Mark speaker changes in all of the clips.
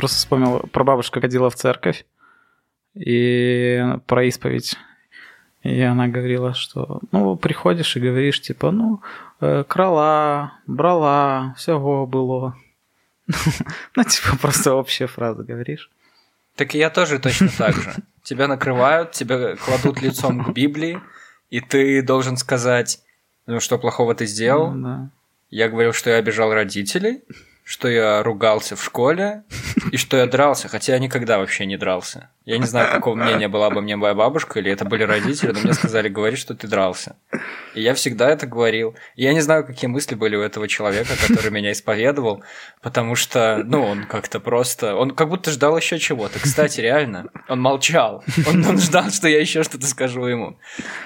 Speaker 1: Просто вспомнил, про бабушку ходила в церковь и про исповедь. И она говорила, что, ну, приходишь и говоришь, типа, ну, э, крала, брала, всего было. Ну, типа, просто общая фраза говоришь.
Speaker 2: Так и я тоже точно так же. Тебя накрывают, тебя кладут лицом к Библии, и ты должен сказать, ну, что плохого ты сделал.
Speaker 1: Ну, да.
Speaker 2: Я говорил, что я обижал родителей, что я ругался в школе и что я дрался, хотя я никогда вообще не дрался. Я не знаю, какого мнения была бы мне моя бабушка или это были родители, но мне сказали, говори, что ты дрался. И я всегда это говорил. И я не знаю, какие мысли были у этого человека, который меня исповедовал, потому что, ну, он как-то просто... Он как будто ждал еще чего-то. Кстати, реально, он молчал. Он, он ждал, что я еще что-то скажу ему.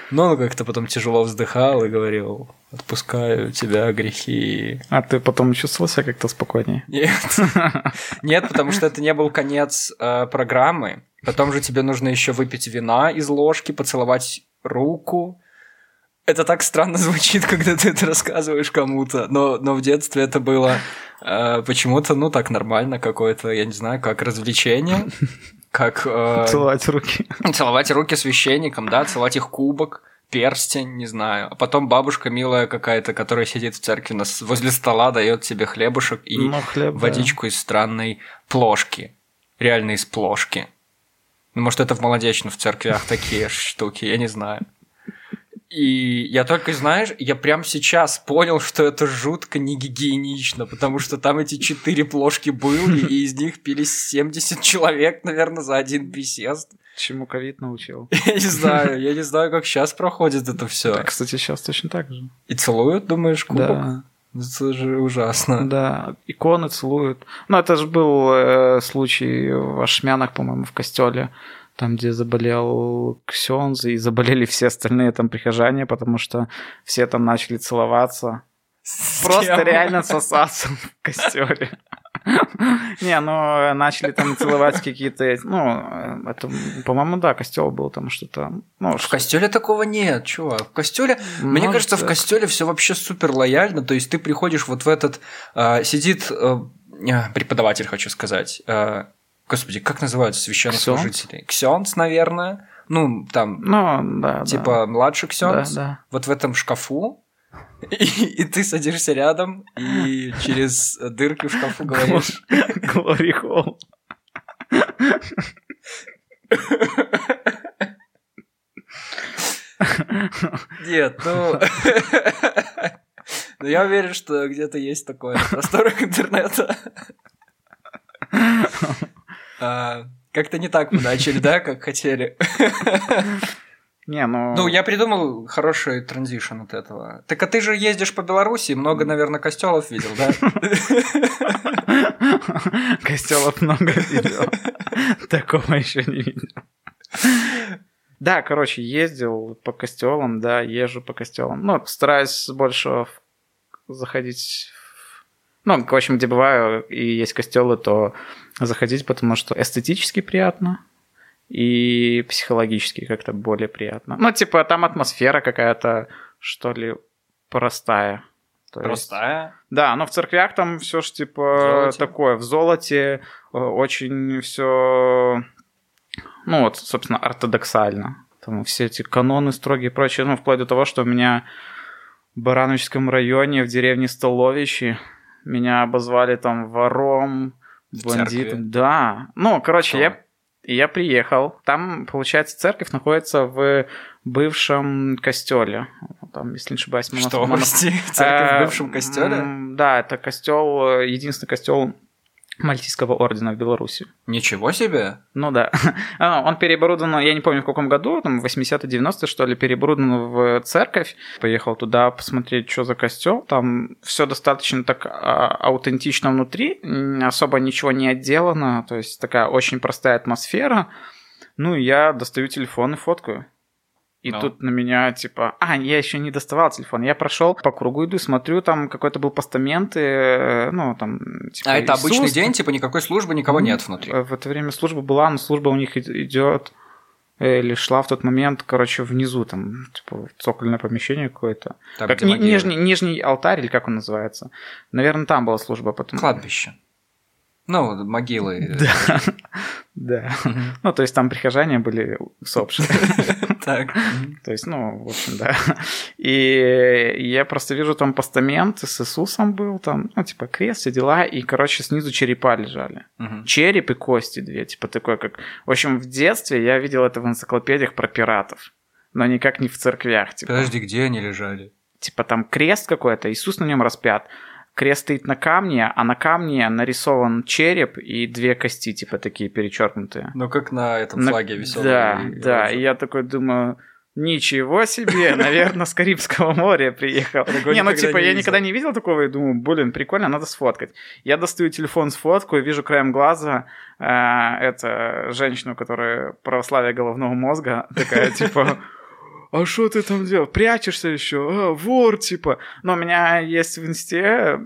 Speaker 2: Но он как-то потом тяжело вздыхал и говорил, отпускаю тебя грехи.
Speaker 1: А ты потом чувствовал себя как-то спокойнее?
Speaker 2: Нет. Нет, потому что это не был конец э, программы. Потом же тебе нужно еще выпить вина из ложки, поцеловать руку. Это так странно звучит, когда ты это рассказываешь кому-то, но, но в детстве это было э, почему-то, ну, так нормально какое-то, я не знаю, как развлечение, как... Э,
Speaker 1: Целовать руки.
Speaker 2: Целовать руки священникам, да, целовать их кубок перстень, не знаю. А потом бабушка милая какая-то, которая сидит в церкви нас возле стола, дает тебе хлебушек и
Speaker 1: Ну, хлеб, да.
Speaker 2: водичку из странной плошки. Реально из плошки. Ну, может, это в молодечно в церквях такие штуки, я не знаю. И я только, знаешь, я прям сейчас понял, что это жутко не гигиенично, потому что там эти четыре плошки были, и из них пились 70 человек, наверное, за один присест.
Speaker 1: Чему ковид научил?
Speaker 2: Я не знаю, я не знаю, как сейчас проходит это все.
Speaker 1: Да, кстати, сейчас точно так же.
Speaker 2: И целуют, думаешь, кубок?
Speaker 1: Да.
Speaker 2: Это же ужасно.
Speaker 1: Да, иконы целуют. Ну, это же был э, случай в Ашмянах, по-моему, в костеле, там, где заболел Ксенз, и заболели все остальные там прихожане, потому что все там начали целоваться. Просто реально сосаться в костеле. Не, ну, начали там целовать какие-то... Ну, это, по-моему, да, костел был там что-то... Ну,
Speaker 2: В костеле такого нет, чувак. В костеле, мне
Speaker 1: Может,
Speaker 2: кажется, в костеле все вообще супер лояльно. То есть ты приходишь вот в этот, а, сидит а, а, преподаватель, хочу сказать. а, господи, как называются священнослужители? Ксенц, наверное. Ну, там,
Speaker 1: Ну, да, да.
Speaker 2: типа младший ксенц.
Speaker 1: Да, да.
Speaker 2: Вот в этом шкафу. И, и ты садишься рядом и через дырки в шкафу говоришь.
Speaker 1: Glory Hall.
Speaker 2: Нет, ну... Но я уверен, что где-то есть такое на просторах интернета. А, Как-то не так мы начали, да, как хотели.
Speaker 1: Не, ну...
Speaker 2: Ну, я придумал хороший транзишн от этого. Так а ты же ездишь по Беларуси, много, наверное, костелов видел, да?
Speaker 1: Костелов много видел. Такого еще не видел. Да, короче, ездил по костелам, да, езжу по костелам. Ну, стараюсь больше заходить ну, в общем, где бываю и есть костелы, то заходить, потому что эстетически приятно и психологически как-то более приятно. Ну, типа, там атмосфера какая-то, что ли, простая. То есть-
Speaker 2: Простая.
Speaker 1: да, но в церквях там все ж типа
Speaker 2: золоте.
Speaker 1: такое, в золоте э, очень все, ну вот, собственно, ортодоксально. Там все эти каноны строгие и прочее, ну, вплоть до того, что у меня в Барановичском районе, в деревне Столовичи, меня обозвали там вором,
Speaker 2: В
Speaker 1: бандитом.
Speaker 2: церкви?
Speaker 1: Да. Ну, короче,
Speaker 2: Что?
Speaker 1: я, я приехал. Там, получается, церковь находится в бывшем костеле. Там, если не ошибаюсь, монах-
Speaker 2: Что,
Speaker 1: монах-
Speaker 2: церковь в бывшем костеле?
Speaker 1: Да, это костел, э, единственный костел Мальтийского ордена в Беларуси.
Speaker 2: Ничего себе!
Speaker 1: Ну да. А, Он переоборудован, я не помню в каком году, там 80-90 что ли, переоборудован в церковь. Поехал туда посмотреть, что за костел. Там все достаточно так а, аутентично внутри, особо ничего не отделано, то есть такая очень простая атмосфера. Ну, и я достаю телефон и фоткаю. И
Speaker 2: Ну.
Speaker 1: тут на меня типа, а, я еще не доставал телефон. Я прошел по кругу, иду, смотрю, там какой-то был постамент, и, э, ну, там, типа,
Speaker 2: А это обычный
Speaker 1: Иисус,
Speaker 2: день, типа никакой службы, никого нет внутри.
Speaker 1: Э, В это время служба была, но служба у них идет э, или шла в тот момент, короче, внизу, там, типа, цокольное помещение какое-то.
Speaker 2: Там,
Speaker 1: как ни- нижний, нижний алтарь, или как он называется. Наверное, там была служба потом.
Speaker 2: Кладбище. Ну, могилы.
Speaker 1: Да. Да. Ну, то есть там прихожане были усопшие.
Speaker 2: Так.
Speaker 1: То есть, ну, в общем, да. И я просто вижу там постамент с Иисусом был, там, ну, типа, крест, все дела, и, короче, снизу черепа лежали. Череп и кости две, типа, такое как... В общем, в детстве я видел это в энциклопедиях про пиратов, но никак не в церквях, типа.
Speaker 2: Подожди, где они лежали?
Speaker 1: Типа, там крест какой-то, Иисус на нем распят, крест стоит на камне, а на камне нарисован череп и две кости, типа такие перечеркнутые.
Speaker 2: Ну, как на этом
Speaker 1: На-
Speaker 2: флаге веселом.
Speaker 1: Да, да. И я такой думаю, ничего себе, наверное, с Карибского моря приехал.
Speaker 2: Такого
Speaker 1: Не, ну типа
Speaker 2: не
Speaker 1: я
Speaker 2: видел.
Speaker 1: никогда не видел такого и думаю, блин, прикольно, надо сфоткать. Я достаю телефон, сфоткаю, вижу краем глаза э, это женщину, которая православие головного мозга, такая типа а что ты там делал? Прячешься еще? А, вор, типа. Но у меня есть в инсте,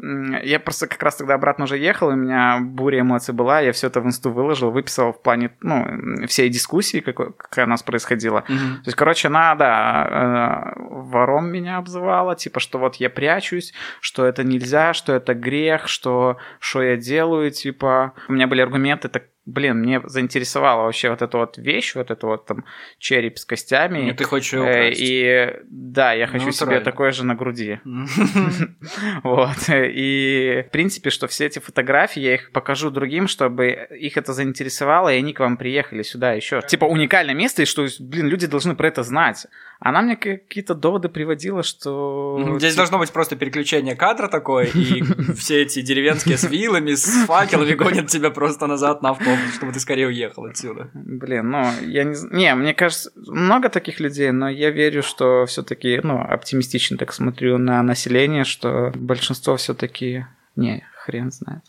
Speaker 1: я просто как раз тогда обратно уже ехал, и у меня буря эмоций была, я все это в инсту выложил, выписал в плане, ну, всей дискуссии, какой- какая у нас происходила.
Speaker 2: Мгм.
Speaker 1: То есть, короче, она, да, э, вором меня обзывала, типа, что вот я прячусь, что это нельзя, что это грех, что, что я делаю, типа. У меня были аргументы, так, блин, мне заинтересовала вообще вот эта вот вещь, вот это вот там череп с костями.
Speaker 2: И ты хочешь его
Speaker 1: Э,
Speaker 2: украсть.
Speaker 1: И да, я
Speaker 2: Ну,
Speaker 1: хочу
Speaker 2: это
Speaker 1: себе
Speaker 2: правильно.
Speaker 1: такое же на груди. Вот. И, в принципе, что все эти фотографии, я их покажу другим, чтобы их это заинтересовало, и они к вам приехали сюда еще. Типа уникальное место, и что, блин, люди должны про это знать. Она мне какие-то доводы приводила, что...
Speaker 2: Здесь должно быть просто переключение кадра такое, и все эти деревенские с вилами, с факелами гонят тебя просто назад на автобус, чтобы ты скорее уехал отсюда.
Speaker 1: Блин, ну, я не знаю. Не, мне кажется, много таких людей, но я верю, что все-таки, ну, оптимистично так смотрю на население, что большинство все-таки. Не, хрен знает.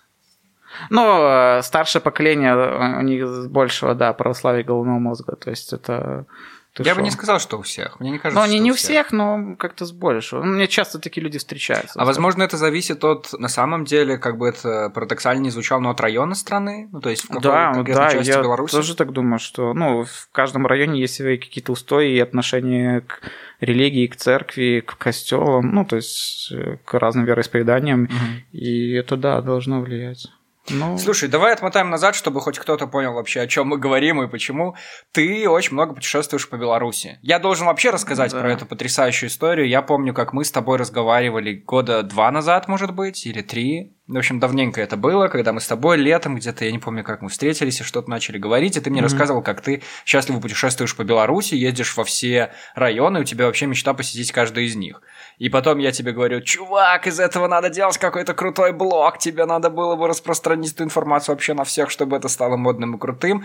Speaker 1: Ну, э, старшее поколение, э, у них большего, да, православия головного мозга. То есть это. Ты
Speaker 2: Я бы
Speaker 1: шо?
Speaker 2: не сказал, что у всех. Мне не кажется,
Speaker 1: Ну, не, не
Speaker 2: у
Speaker 1: у всех, но как-то с большего. Ну, Мне часто такие люди встречаются.
Speaker 2: А возможно, это зависит от, на самом деле, как бы это парадоксально не звучало, но от района страны, ну, то есть в какой
Speaker 1: да,
Speaker 2: конкретной
Speaker 1: да,
Speaker 2: части
Speaker 1: я
Speaker 2: Беларуси.
Speaker 1: тоже так думаю, что ну, в каждом районе есть свои какие-то устои и отношения к религии, к церкви, к костелам, ну, то есть э, к разным вероисповеданиям,
Speaker 2: Мгм.
Speaker 1: и это, да, должно влиять. Ну,
Speaker 2: Слушай, давай отмотаем назад, чтобы хоть кто-то понял вообще, о чем мы говорим и почему. Ты очень много путешествуешь по Беларуси. Я должен вообще рассказать
Speaker 1: Да.
Speaker 2: про эту потрясающую историю. Я помню, как мы с тобой разговаривали года два назад, может быть, или три. В общем, давненько это было, когда мы с тобой летом где-то, я не помню, как мы встретились и что-то начали говорить, и ты мне
Speaker 1: Мгм.
Speaker 2: рассказывал, как ты счастливо путешествуешь по Беларуси, ездишь во все районы, у тебя вообще мечта посетить каждый из них. И потом я тебе говорю, чувак, из этого надо делать какой-то крутой блог, тебе надо было бы распространить эту информацию вообще на всех, чтобы это стало модным и крутым.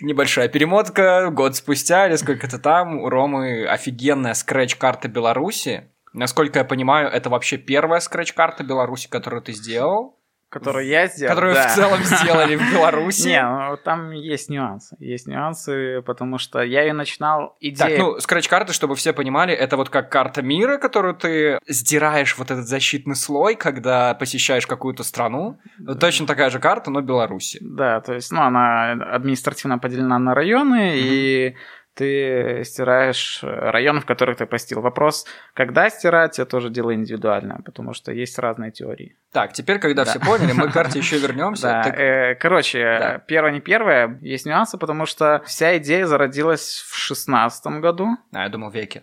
Speaker 2: Небольшая перемотка, год спустя или сколько-то там, у Ромы офигенная скретч-карта Беларуси. Насколько я понимаю, это вообще первая скретч-карта Беларуси, которую ты сделал,
Speaker 1: которую я сделал,
Speaker 2: которую
Speaker 1: да.
Speaker 2: в целом сделали в Беларуси.
Speaker 1: Не, ну, там есть нюансы. Есть нюансы, потому что я ее начинал
Speaker 2: Так,
Speaker 1: идея...
Speaker 2: ну, скретч-карты, чтобы все понимали, это вот как карта мира, которую ты сдираешь вот этот защитный слой, когда посещаешь какую-то страну. Точно такая же карта, но Беларуси.
Speaker 1: Да, то есть, ну, она административно поделена на районы, и ты стираешь районы, в которых ты постил. Вопрос, когда стирать, это тоже дело индивидуальное, потому что есть разные теории.
Speaker 2: Так, теперь, когда
Speaker 1: Да.
Speaker 2: все поняли, мы к карте еще вернемся.
Speaker 1: Да,
Speaker 2: Так,
Speaker 1: э, короче,
Speaker 2: Да.
Speaker 1: первое не первое, есть нюансы, потому что вся идея зародилась в шестнадцатом году.
Speaker 2: А, я думал, веки.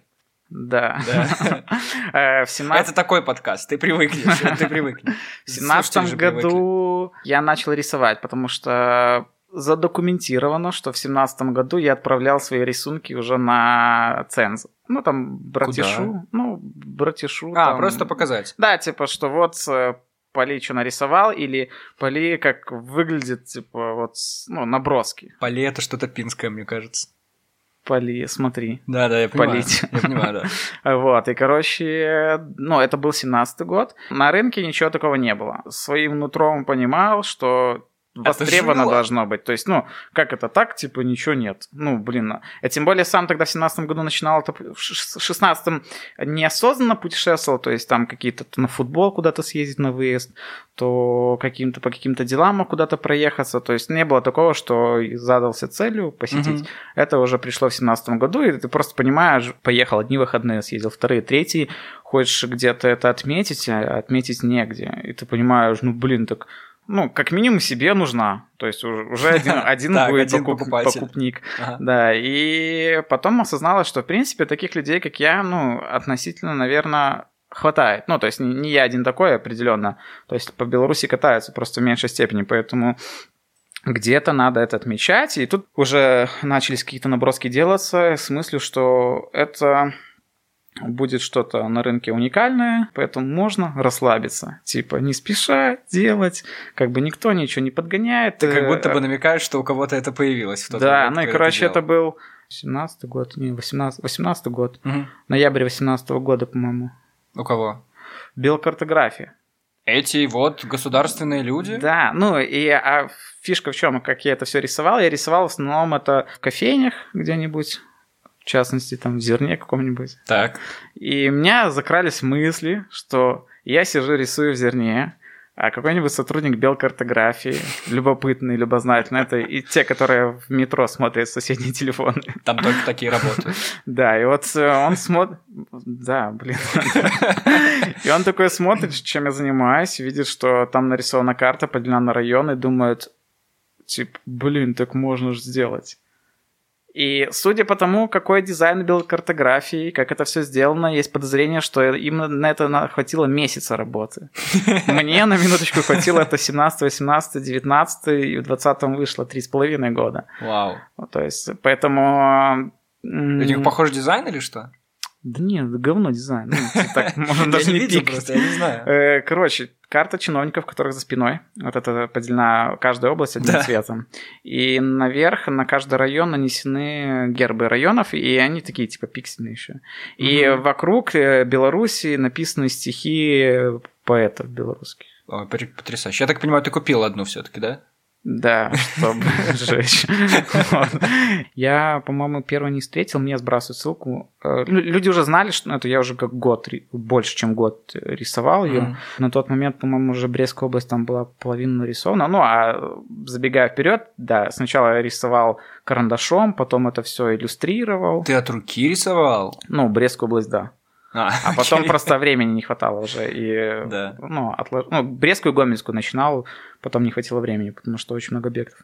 Speaker 1: Да.
Speaker 2: Да.
Speaker 1: Э, В 17
Speaker 2: Это такой подкаст, ты привыкнешь, ты привыкнешь.
Speaker 1: В семнадцатом
Speaker 2: Слушатели же привыкли.
Speaker 1: году я начал рисовать, потому что задокументировано, что в семнадцатом году я отправлял свои рисунки уже на ценз. Ну, там, братишу. Ну, братишу.
Speaker 2: А,
Speaker 1: там.
Speaker 2: просто показать.
Speaker 1: Да, типа, что вот э, Поли что нарисовал, или Поли как выглядит, типа, вот, ну, наброски.
Speaker 2: Поле это что-то пинское, мне кажется.
Speaker 1: Поли, смотри.
Speaker 2: Да, да, я понимаю.
Speaker 1: Полить.
Speaker 2: Я понимаю, да.
Speaker 1: Вот, и, короче, ну, это был 17-й год. На рынке ничего такого не было. Своим нутром понимал, что востребовано
Speaker 2: жило.
Speaker 1: должно быть. То есть, ну, как это так, типа, ничего нет. Ну, блин. А тем более сам тогда в 17 году начинал, это в ш- 16-м неосознанно путешествовал, то есть там какие-то то на футбол куда-то съездить на выезд, то каким-то по каким-то делам куда-то проехаться. То есть не было такого, что задался целью посетить.
Speaker 2: Мгм.
Speaker 1: Это уже пришло в 17 году, и ты просто понимаешь, поехал одни выходные, съездил вторые, третьи, хочешь где-то это отметить, а отметить негде. И ты понимаешь, ну блин, так ну, как минимум себе нужна. То есть уже один, один
Speaker 2: Так,
Speaker 1: будет
Speaker 2: один
Speaker 1: покуп- покупник.
Speaker 2: Ага.
Speaker 1: Да, и потом осознала, что, в принципе, таких людей, как я, ну, относительно, наверное, хватает. Ну, то есть не, не я один такой определенно. То есть по Беларуси катаются просто в меньшей степени, поэтому где-то надо это отмечать. И тут уже начались какие-то наброски делаться с мыслью, что это будет что-то на рынке уникальное, поэтому можно расслабиться. Типа, не спеша делать, как бы никто ничего не подгоняет.
Speaker 2: Ты как
Speaker 1: Э,
Speaker 2: будто бы намекаешь, что у кого-то это появилось в тот
Speaker 1: Да,
Speaker 2: момент,
Speaker 1: ну и, короче, это
Speaker 2: делал.
Speaker 1: был 17 год, не, 18, 18 год,
Speaker 2: Мгм.
Speaker 1: ноябрь 18 года, по-моему.
Speaker 2: У кого?
Speaker 1: Белкартография.
Speaker 2: Эти вот государственные люди?
Speaker 1: Да, ну и а фишка в чем, как я это все рисовал? Я рисовал в основном это в кофейнях где-нибудь, в частности, там в зерне каком-нибудь.
Speaker 2: Так.
Speaker 1: И у меня закрались мысли, что я сижу, рисую в зерне, а какой-нибудь сотрудник белкартографии, любопытный, любознательный, это и те, которые в метро смотрят соседние телефоны.
Speaker 2: Там только такие работают.
Speaker 1: Да, и вот э, он смотрит... Да, блин. И он такой смотрит, чем я занимаюсь, видит, что там нарисована карта, поделена на районы, думает, типа, блин, так можно же сделать. И судя по тому, какой дизайн был картографии, как это все сделано, есть подозрение, что им на- это хватило месяца работы. Мне на минуточку хватило это 17, 18, 19 и в 20 вышло 3,5 года.
Speaker 2: Вау.
Speaker 1: То есть, поэтому...
Speaker 2: У них похож дизайн или что?
Speaker 1: Да нет, говно дизайн. Ну, типа так, можно даже не пикать.
Speaker 2: просто, я не знаю.
Speaker 1: Э, Короче, карта чиновников, которых за спиной. Вот это поделена каждая область одним
Speaker 2: Да.
Speaker 1: цветом. И наверх на каждый район нанесены гербы районов, и они такие типа пиксельные еще. И
Speaker 2: Мгм.
Speaker 1: вокруг э, Беларуси написаны стихи поэтов белорусских.
Speaker 2: Пр- потрясающе. Я так понимаю, ты купил одну все-таки, да?
Speaker 1: Да, чтобы сжечь. Я, по-моему, первый не встретил, мне сбрасывают ссылку. Э, лю- Люди уже знали, что ну, это я уже как год, больше, чем год рисовал ее. На тот момент, по-моему, уже Брестская область там была половина нарисована. Ну, а забегая вперед, да, сначала я рисовал карандашом, потом это все иллюстрировал.
Speaker 2: Ты от руки рисовал?
Speaker 1: Ну, Брестскую область, да.
Speaker 2: А,
Speaker 1: А потом просто времени не хватало уже. И,
Speaker 2: Да.
Speaker 1: ну, отлож- ну, Брестскую Гомельскую начинал, потом не хватило времени, потому что очень много объектов.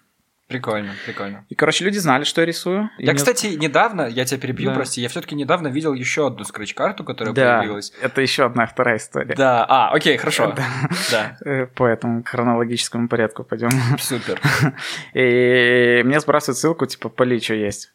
Speaker 2: Прикольно, прикольно.
Speaker 1: И, короче, люди знали, что я рисую.
Speaker 2: Я,
Speaker 1: мне-
Speaker 2: кстати, недавно, я тебя перебью,
Speaker 1: Да.
Speaker 2: прости, я все-таки недавно видел еще одну скретч-карту, которая
Speaker 1: да,
Speaker 2: появилась.
Speaker 1: это еще одна вторая история.
Speaker 2: Да, а, окей, хорошо.
Speaker 1: Да.
Speaker 2: Да,
Speaker 1: Э, По этому хронологическому порядку пойдем.
Speaker 2: супер.
Speaker 1: И мне сбрасывают ссылку, типа, поли, что есть.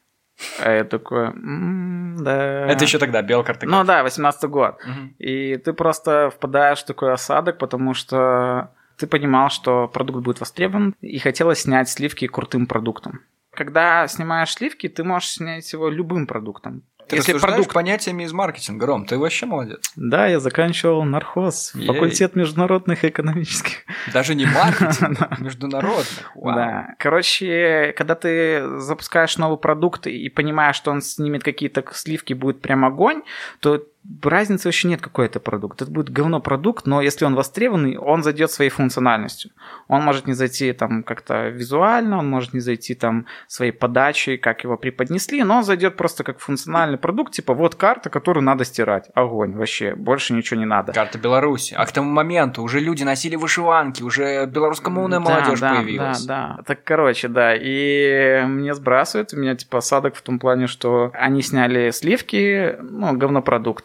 Speaker 1: А я такой, «М, да.
Speaker 2: Это еще тогда, белкартография.
Speaker 1: Ну да, 18 год. И ты просто впадаешь в такой осадок, потому что ты понимал, что продукт будет востребован, и хотелось снять сливки крутым продуктом. Когда снимаешь сливки, ты можешь снять его любым продуктом.
Speaker 2: Ты
Speaker 1: Если
Speaker 2: рассуждаешь
Speaker 1: продукт...
Speaker 2: понятиями из маркетинга, Ром, ты вообще молодец.
Speaker 1: Да, я заканчивал нархоз,
Speaker 2: Ей.
Speaker 1: факультет международных и экономических.
Speaker 2: Даже не маркетинг, международных.
Speaker 1: Да. Короче, когда ты запускаешь новый продукт и понимаешь, что он снимет какие-то сливки, будет прям огонь, то разницы вообще нет, какой это продукт. Это будет говно продукт, но если он востребованный, он зайдет своей функциональностью. Он может не зайти там как-то визуально, он может не зайти там своей подачей, как его преподнесли, но он зайдет просто как функциональный продукт, типа вот карта, которую надо стирать. Огонь вообще, больше ничего не надо.
Speaker 2: Карта Беларуси. А к тому моменту уже люди носили вышиванки, уже белорусскомовная
Speaker 1: Да,
Speaker 2: молодежь
Speaker 1: да,
Speaker 2: появилась.
Speaker 1: Да, да. Так, короче, да. И мне сбрасывают. У меня, типа, осадок в том плане, что они сняли сливки, ну,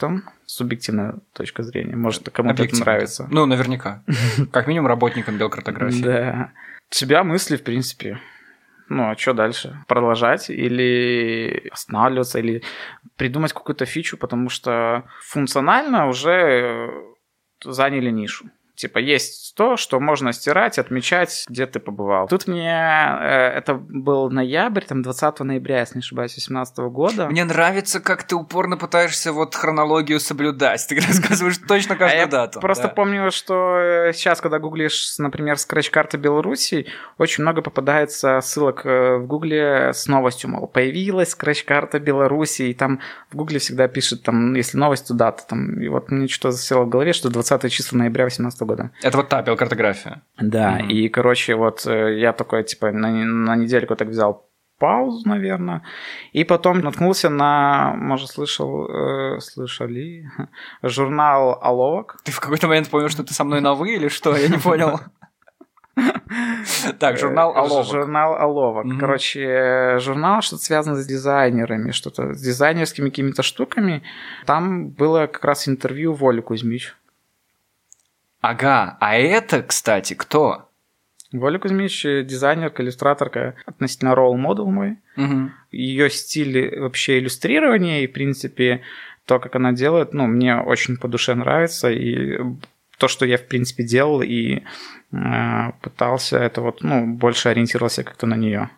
Speaker 1: говнопродуктом. Субъективная точка зрения. Может, кому-то это нравится.
Speaker 2: Ну, наверняка. Как минимум работникам белкартографии.
Speaker 1: Да. У тебя мысли, в принципе. Ну, а что дальше? Продолжать или останавливаться, или придумать какую-то фичу, потому что функционально уже заняли нишу. Типа есть то, что можно стирать, отмечать, где ты побывал. Тут мне... э, это был ноябрь, там 20 ноября, если не ошибаюсь, 2018 года.
Speaker 2: Мне нравится, как ты упорно пытаешься вот хронологию соблюдать. Ты рассказываешь точно
Speaker 1: А
Speaker 2: каждую
Speaker 1: я
Speaker 2: дату.
Speaker 1: Просто
Speaker 2: Да.
Speaker 1: помню, что э, сейчас, когда гуглишь, например, скретч-карта Беларуси, очень много попадается ссылок э, в гугле с новостью, мол, появилась скретч-карта Беларуси, и там в гугле всегда пишет, там, если новость, то дата. Там, и вот мне что-то засело в голове, что 20 числа ноября 2018 года.
Speaker 2: Это вот та белкартография.
Speaker 1: Да,
Speaker 2: Мгм.
Speaker 1: и, короче, вот э, я такой, типа, на, на недельку так взял паузу, наверное, и потом наткнулся на, может, слышал, э, слышали, журнал «Аловок»,
Speaker 2: Ты в какой-то момент понял, что ты со мной на «вы» или что? Я не понял. Так, журнал
Speaker 1: Э,
Speaker 2: Аловок.
Speaker 1: Журнал Аловок. Короче, журнал что-то связано с дизайнерами, что-то с дизайнерскими какими-то штуками. Там было как раз интервью Воли Кузьмич.
Speaker 2: Ага, а это, кстати, кто?
Speaker 1: Воля Кузьмич э, дизайнерка, иллюстраторка, относительно ролл-модел мой.
Speaker 2: Мгм.
Speaker 1: Ее стиль вообще иллюстрирования и, в принципе, то, как она делает, ну, мне очень по душе нравится. И то, что я, в принципе, делал и э, пытался, это вот, ну, больше ориентировался как-то на нее.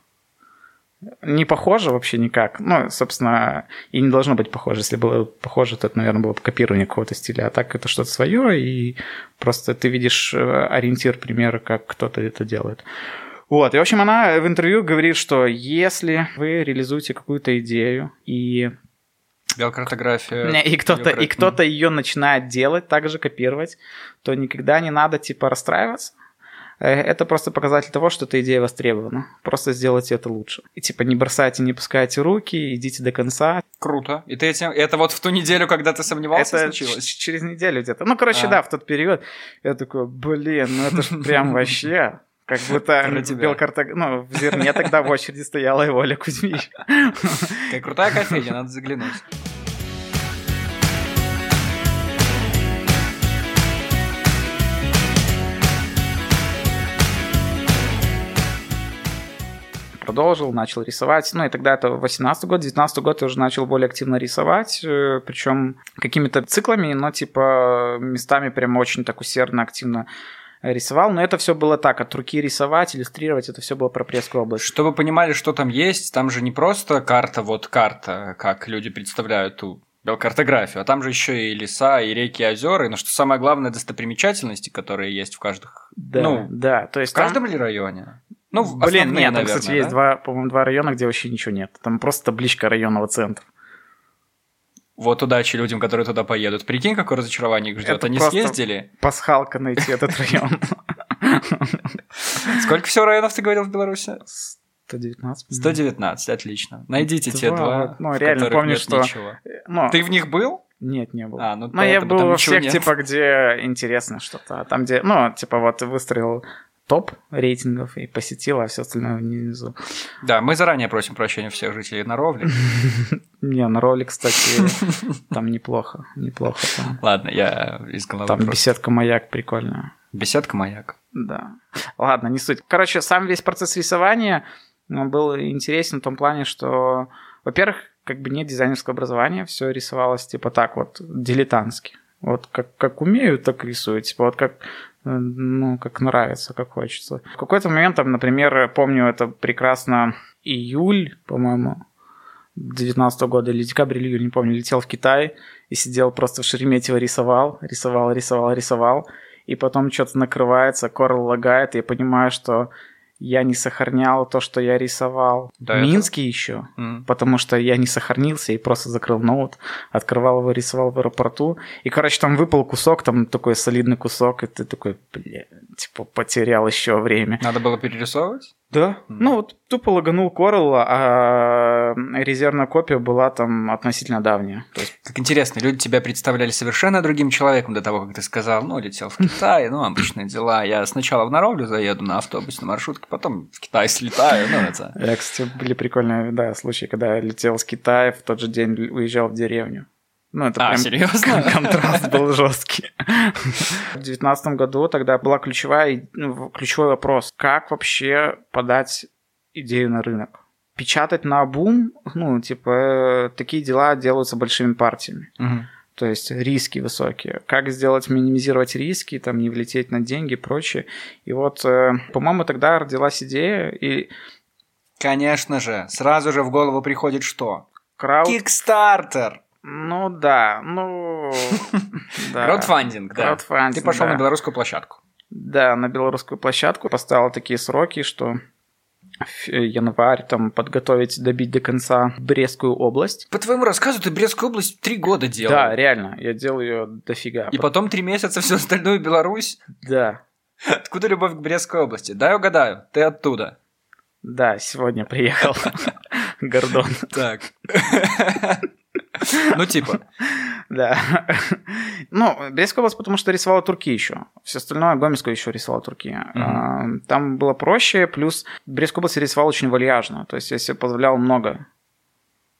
Speaker 1: Не похоже вообще никак. Ну, собственно, и не должно быть похоже. Если было похоже, то это, наверное, было бы копирование какого-то стиля. А так это что-то свое, и просто ты видишь э, ориентир, примеры, как кто-то это делает. Вот, и, в общем, она в интервью говорит, что если вы реализуете какую-то идею, и,
Speaker 2: Белкартография.
Speaker 1: не, и кто-то, и кто-то ее начинает делать, также копировать, то никогда не надо, типа, расстраиваться. Э, Это просто показатель того, что эта идея востребована. Просто сделайте это лучше. И, типа, не бросайте, не пускайте руки, идите до конца.
Speaker 2: Круто. И ты этим... Это вот в ту неделю, когда ты сомневался,
Speaker 1: это
Speaker 2: случилось?
Speaker 1: через неделю где-то. Ну, короче,
Speaker 2: А.
Speaker 1: да, в тот период я такой, блин, ну это ж прям вообще... Как будто
Speaker 2: тебя.
Speaker 1: Белкартаг... Ну, в Зерне тогда в очереди стояла и Оля Кузьмич.
Speaker 2: Какая крутая кофейня, надо заглянуть.
Speaker 1: Продолжил, начал рисовать. Ну, и тогда это 18 год, 19 год я уже начал более активно рисовать, причем какими-то циклами, но типа местами прям очень так усердно, активно рисовал. Но это все было так, от руки рисовать, иллюстрировать, это все было про Пресскую область.
Speaker 2: Чтобы понимали, что там есть, там же не просто карта, вот карта, как люди представляют ту белкартографию, а там же еще и леса, и реки, и озера, ну, что самое главное, достопримечательности, которые есть в каждых...
Speaker 1: Да,
Speaker 2: ну,
Speaker 1: да, то есть
Speaker 2: в каждом
Speaker 1: там-
Speaker 2: ли районе? Ну,
Speaker 1: Блин,
Speaker 2: основные,
Speaker 1: нет, там,
Speaker 2: наверное,
Speaker 1: кстати, есть
Speaker 2: да?
Speaker 1: два, по-моему, два района, где вообще ничего нет. Там просто табличка районного центра.
Speaker 2: Вот удачи людям, которые туда поедут. Прикинь, какое разочарование их ждет.
Speaker 1: Это
Speaker 2: Они съездили.
Speaker 1: Пасхалка найти этот район.
Speaker 2: Сколько всего районов ты говорил в Беларуси?
Speaker 1: 119. по-моему.
Speaker 2: 119, отлично. Найдите те
Speaker 1: Два, ну, реально помню, что-
Speaker 2: ничего.
Speaker 1: Ну,
Speaker 2: Ты в них был?
Speaker 1: Нет, не было.
Speaker 2: А, ну,
Speaker 1: Но я
Speaker 2: поэтому
Speaker 1: был во всех,
Speaker 2: нет.
Speaker 1: типа, где интересно что-то. А там, где, ну, типа, вот выстроил топ рейтингов и посетил, а все остальное внизу.
Speaker 2: Да, мы заранее просим прощения всех жителей Наровли.
Speaker 1: Не, на ролик, кстати, там неплохо. Неплохо.
Speaker 2: Ладно, я из головы
Speaker 1: Там
Speaker 2: просто.
Speaker 1: беседка маяк прикольная.
Speaker 2: Беседка маяк.
Speaker 1: Да. Ладно, не суть. Короче, сам весь процесс рисования был интересен в том плане, что, во-первых, как бы нет дизайнерского образования, все рисовалось типа так вот, дилетантски. Вот как, как умею, так рисую. Типа вот как, э, ну, как нравится, как хочется. В какой-то момент, там, например, помню это прекрасно, июль, по-моему, 19 года или декабрь или июль, не помню, летел в Китай и сидел просто в Шереметьево рисовал, рисовал, рисовал, рисовал и потом что-то накрывается, Корл лагает, и я понимаю, что я не сохранял то, что я рисовал в
Speaker 2: этого?
Speaker 1: Минске еще,
Speaker 2: М.
Speaker 1: потому что я не сохранился и просто закрыл ноут, открывал его, рисовал в аэропорту, и, короче, там выпал кусок, там такой солидный кусок, и ты такой, бля, типа, потерял еще время.
Speaker 2: Надо было перерисовывать?
Speaker 1: Да.
Speaker 2: Мгм.
Speaker 1: Ну, вот тупо лаганул Корл, а резервная копия была там относительно давняя. То есть,
Speaker 2: Как интересно, люди тебя представляли совершенно другим человеком до того, как ты сказал, ну, летел в Китай, ну, обычные дела. Я сначала в Наровлю заеду на автобус, на маршрутке, потом в Китай слетаю, ну, это...
Speaker 1: Я, кстати, были прикольные, да, случаи, когда я летел с Китая, в тот же день уезжал в деревню. Ну, это
Speaker 2: А,
Speaker 1: прям
Speaker 2: серьезно?
Speaker 1: кон- контраст был жесткий. В девятнадцатом году тогда была ключевая, ну, ключевой вопрос, как вообще подать идею на рынок? Печатать на бум, ну, типа, э, такие дела делаются большими партиями.
Speaker 2: Мгм.
Speaker 1: То есть риски высокие. Как сделать, минимизировать риски, там, не влететь на деньги и прочее. И вот, э, по-моему, тогда родилась идея, и
Speaker 2: Конечно же, сразу же в голову приходит что?
Speaker 1: крауд...
Speaker 2: Кикстартер!
Speaker 1: Ну да, ну... да.
Speaker 2: Краудфандинг, да.
Speaker 1: Краудфандинг,
Speaker 2: Ты пошел
Speaker 1: да.
Speaker 2: на белорусскую площадку.
Speaker 1: Да, на белорусскую площадку поставил такие сроки, что в январь там подготовить, добить до конца Брестскую область.
Speaker 2: По твоему рассказу ты Брестскую область три года делал.
Speaker 1: Да, реально, я делал ее дофига.
Speaker 2: И потом три месяца всю остальную Беларусь.
Speaker 1: Да,
Speaker 2: Откуда любовь к Брестской области? Дай угадаю, ты оттуда.
Speaker 1: да, сегодня приехал Гордон.
Speaker 2: Так. Ну, типа,
Speaker 1: Да. Ну, Брестская область, потому что рисовала турки еще. Все остальное Гомельскую еще рисовала турки. А, Там было проще, плюс Брестскую область рисовал очень вальяжно. То есть я себе позволял много.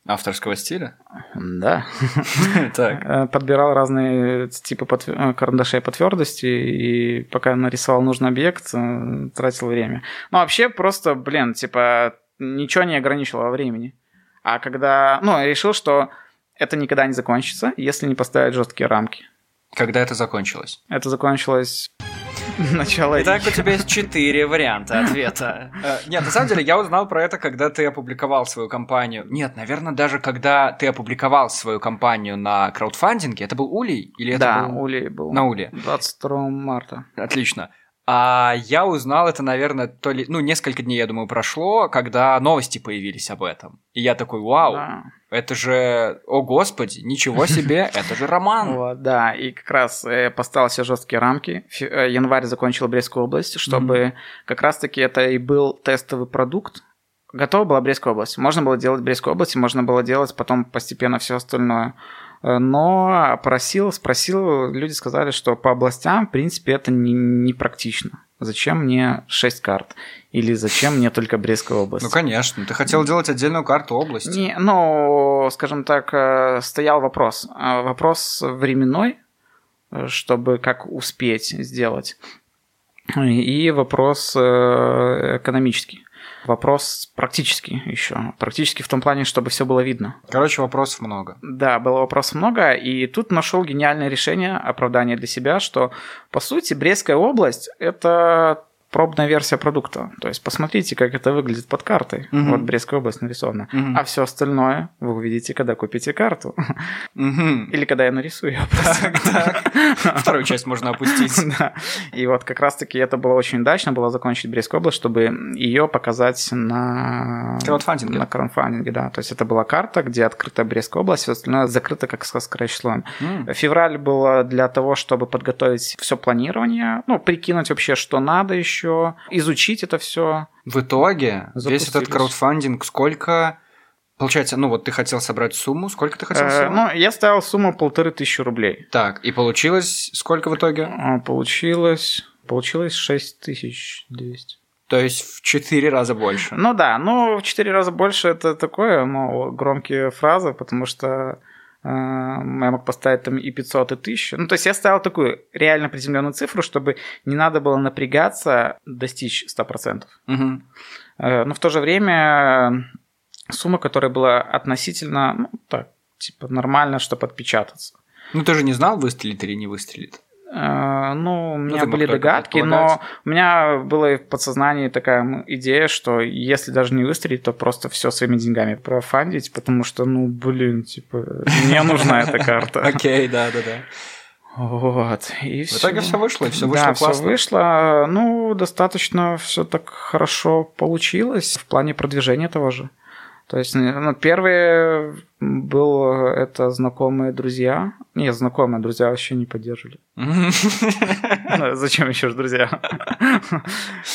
Speaker 2: Авторского стиля?
Speaker 1: Да.
Speaker 2: Так.
Speaker 1: Э, Подбирал разные типы подтв- э, карандашей по твердости, и пока нарисовал нужный объект, э, тратил время. Ну, вообще просто, блин, типа, ничего не ограничивало во времени. А когда, ну, я решил, что это никогда не закончится, если не поставить жесткие рамки.
Speaker 2: Когда это закончилось?
Speaker 1: Это закончилось начало...
Speaker 2: Итак, у тебя есть четыре варианта ответа. Э, Нет, на самом деле, я узнал про это, когда ты опубликовал свою компанию. Нет, наверное, даже когда ты опубликовал свою компанию на краудфандинге. Это был Улей? Или это
Speaker 1: Да,
Speaker 2: был...
Speaker 1: Улей был.
Speaker 2: На Уле.
Speaker 1: 22 марта.
Speaker 2: Отлично. А я узнал это, наверное, то ли, ну, несколько дней, я думаю, прошло, когда новости появились об этом. И я такой, вау,
Speaker 1: Да.
Speaker 2: Это же, о господи, ничего себе, это же роман.
Speaker 1: Вот, да, и как раз э, поставил себе жесткие рамки. Э, январь закончил Брестскую область, чтобы как раз-таки это и был тестовый продукт. Готова была Брестская область. Можно было делать Брестскую область, можно было делать потом постепенно все остальное. Э, Но просил, спросил, люди сказали, что по областям, в принципе, это не, не практично. Зачем мне 6 карт? Или зачем мне только Брестская область?
Speaker 2: Ну, конечно, ты хотел делать отдельную карту области.
Speaker 1: Не, ну, скажем так, э, стоял вопрос. А Вопрос временной, э, чтобы как успеть сделать. И вопрос э, экономический. Вопрос практический еще. Практически в том плане, чтобы все было видно.
Speaker 2: Короче, вопросов много.
Speaker 1: Да, было вопросов много, и тут нашел гениальное решение, оправдание для себя, что, по сути, Брестская область – это пробная версия продукта. То есть посмотрите, как это выглядит под картой.
Speaker 2: Мгм.
Speaker 1: Вот Брестская область нарисована.
Speaker 2: Мгм.
Speaker 1: А все остальное вы увидите, когда купите карту.
Speaker 2: Мгм.
Speaker 1: Или когда я нарисую ее.
Speaker 2: Вторую часть можно опустить.
Speaker 1: Да. И вот как раз-таки это было очень удачно, было закончить Брестскую область, чтобы ее показать на...
Speaker 2: Краудфандинге.
Speaker 1: На краудфандинге, да. То есть это была карта, где открыта Брестская область, все остальное закрыто как с скорочислом.
Speaker 2: М.
Speaker 1: Февраль было для того, чтобы подготовить все планирование, ну, прикинуть вообще, что надо еще, изучить это все.
Speaker 2: В итоге весь этот краудфандинг сколько... Получается, ну вот ты хотел собрать сумму, сколько ты хотел собрать?
Speaker 1: ну, я ставил сумму полторы тысячи рублей.
Speaker 2: Так, и получилось сколько в итоге?
Speaker 1: А, Получилось... Получилось 6200.
Speaker 2: То есть в четыре раза больше.
Speaker 1: Ну да, ну в четыре раза больше это такое, ну, громкие фразы, потому что э, я мог поставить там и 500, и 1000. Ну, то есть я ставил такую реально приземленную цифру, чтобы не надо было напрягаться достичь 100%.
Speaker 2: Мгм.
Speaker 1: Э, но в то же время сумма, которая была относительно, ну, так, типа нормально, чтобы отпечататься.
Speaker 2: Ну ты же не знал, выстрелит или не выстрелит.
Speaker 1: Э, Ну, у меня
Speaker 2: ты мог
Speaker 1: были догадки, но у меня была в подсознании такая идея, что если даже не выстрелить, то просто все своими деньгами профандить, потому что, ну, блин, типа, мне нужна эта карта.
Speaker 2: Окей, да, да, да.
Speaker 1: Вот. И
Speaker 2: В итоге все вышло, и все вышло
Speaker 1: да, все
Speaker 2: классно.
Speaker 1: вышло. Ну, достаточно все так хорошо получилось в плане продвижения того же. То есть, ну, первые был это знакомые друзья. Нет, знакомые друзья вообще не поддерживали. Ну, Зачем еще ж друзья?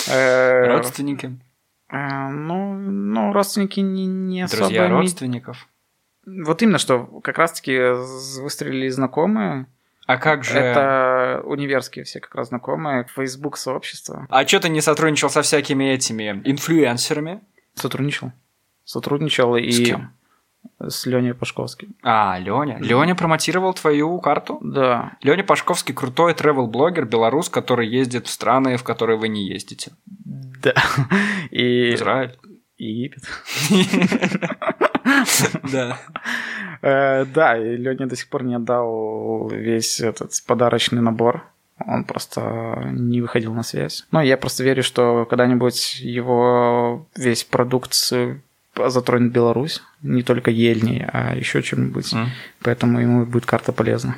Speaker 1: Э,
Speaker 2: Родственники,
Speaker 1: э, Ну, ну, родственники не, не особо...
Speaker 2: друзья родственников.
Speaker 1: Вот именно, что как раз-таки выстрелили знакомые.
Speaker 2: А как же...
Speaker 1: Это универские все как раз знакомые. Facebook сообщество.
Speaker 2: А что ты не сотрудничал со всякими этими инфлюенсерами?
Speaker 1: Сотрудничал. Сотрудничал и
Speaker 2: С кем?
Speaker 1: с Леней Пашковским.
Speaker 2: А, Леня. Леня промотировал твою карту?
Speaker 1: Да.
Speaker 2: Леня Пашковский крутой travel-блогер, белорус, который ездит в страны, в которые вы не ездите.
Speaker 1: Да. И
Speaker 2: Израиль.
Speaker 1: Египет.
Speaker 2: Да.
Speaker 1: Э, Да, и Леня до сих пор не отдал весь этот подарочный набор. Он просто не выходил на связь. Но я просто верю, что когда-нибудь его весь продукт затронет Беларусь. Не только ельней, а еще чем-нибудь.
Speaker 2: М.
Speaker 1: Поэтому ему будет карта полезна.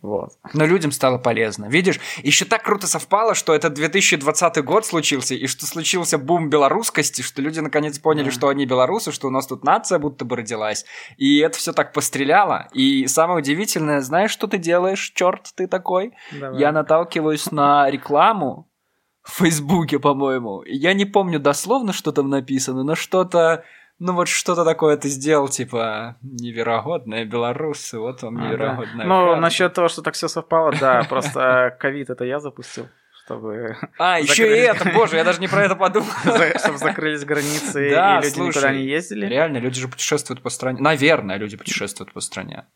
Speaker 1: Вот.
Speaker 2: Но людям стало полезно. Видишь, еще так круто совпало, что это 2020 год случился, и что случился бум белорусскости, что люди наконец поняли,
Speaker 1: Да.
Speaker 2: что они белорусы, что у нас тут нация будто бы родилась. И это все так постреляло. И самое удивительное, знаешь, что ты делаешь, черт ты такой? Я наталкиваюсь на рекламу в Фейсбуке, по-моему. Я не помню дословно, что там написано, но что-то ну вот что-то такое ты сделал, типа, невероятное белорусы, вот вам
Speaker 1: А, да. Ну, насчет того, что так все совпало, да, просто ковид это я запустил, чтобы
Speaker 2: А, еще и это, боже, я даже не про это подумал.
Speaker 1: чтобы закрылись границы
Speaker 2: Да,
Speaker 1: и люди
Speaker 2: слушай,
Speaker 1: никуда не ездили.
Speaker 2: Реально, люди же путешествуют по стране. Наверное, люди путешествуют по стране.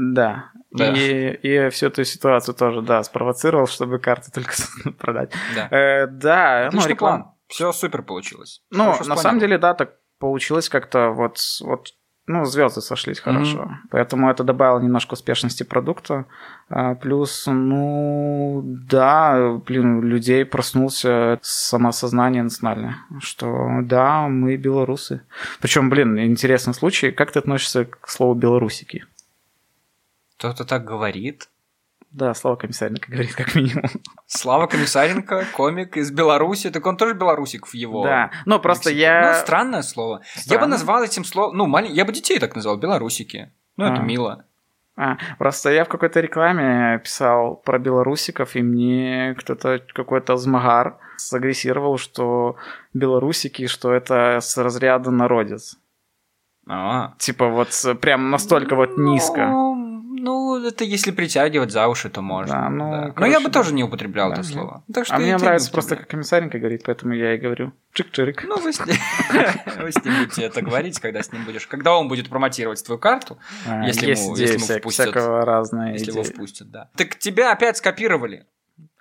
Speaker 1: Да.
Speaker 2: Да.
Speaker 1: И, и всю эту ситуацию тоже, да, спровоцировал, чтобы карты только продать.
Speaker 2: Да.
Speaker 1: Э, да, ну, реклама.
Speaker 2: план. Все супер получилось.
Speaker 1: Ну,
Speaker 2: Хорошо
Speaker 1: на
Speaker 2: спланировал.
Speaker 1: самом деле, да, так получилось как-то вот, вот ну, звезды сошлись хорошо. Поэтому это добавило немножко успешности продукта. А, плюс, ну, да, блин, у людей проснулся самосознание национальное, что да, мы белорусы. Причем, блин, интересный случай, как ты относишься к слову белорусики?
Speaker 2: Кто-то так говорит.
Speaker 1: Да, Слава Комиссаренко говорит, как минимум.
Speaker 2: Слава Комиссаренко, комик из Беларуси. Так он тоже белорусик в его...
Speaker 1: Да, ну просто
Speaker 2: лексике.
Speaker 1: я...
Speaker 2: Ну, странное слово. Я бы
Speaker 1: Странно.
Speaker 2: назвал этим словом... Ну, малень- я бы детей так назвал, белорусики. Ну, это
Speaker 1: А.
Speaker 2: мило.
Speaker 1: А, просто я в какой-то рекламе писал про белорусиков, и мне кто-то, какой-то змагар сагрессировал, что белорусики, что это с разряда народец.
Speaker 2: А.
Speaker 1: Типа вот прям настолько вот низко.
Speaker 2: Ну, это если притягивать за уши, то можно.
Speaker 1: Да, ну,
Speaker 2: да. Но
Speaker 1: короче,
Speaker 2: я бы
Speaker 1: да.
Speaker 2: тоже не употреблял
Speaker 1: Да,
Speaker 2: это
Speaker 1: да.
Speaker 2: слово. Так что
Speaker 1: А мне нравится просто, как комиссаренко говорит, поэтому я и говорю. Чик-чирик.
Speaker 2: Ну, вы с, ним... вы с ним будете это говорить, когда с ним будешь. Когда он будет промотировать твою карту,
Speaker 1: А,
Speaker 2: если
Speaker 1: есть
Speaker 2: ему- если ему впустят.
Speaker 1: всякого разные
Speaker 2: если
Speaker 1: идеи.
Speaker 2: его впустят, да. Так тебя опять скопировали.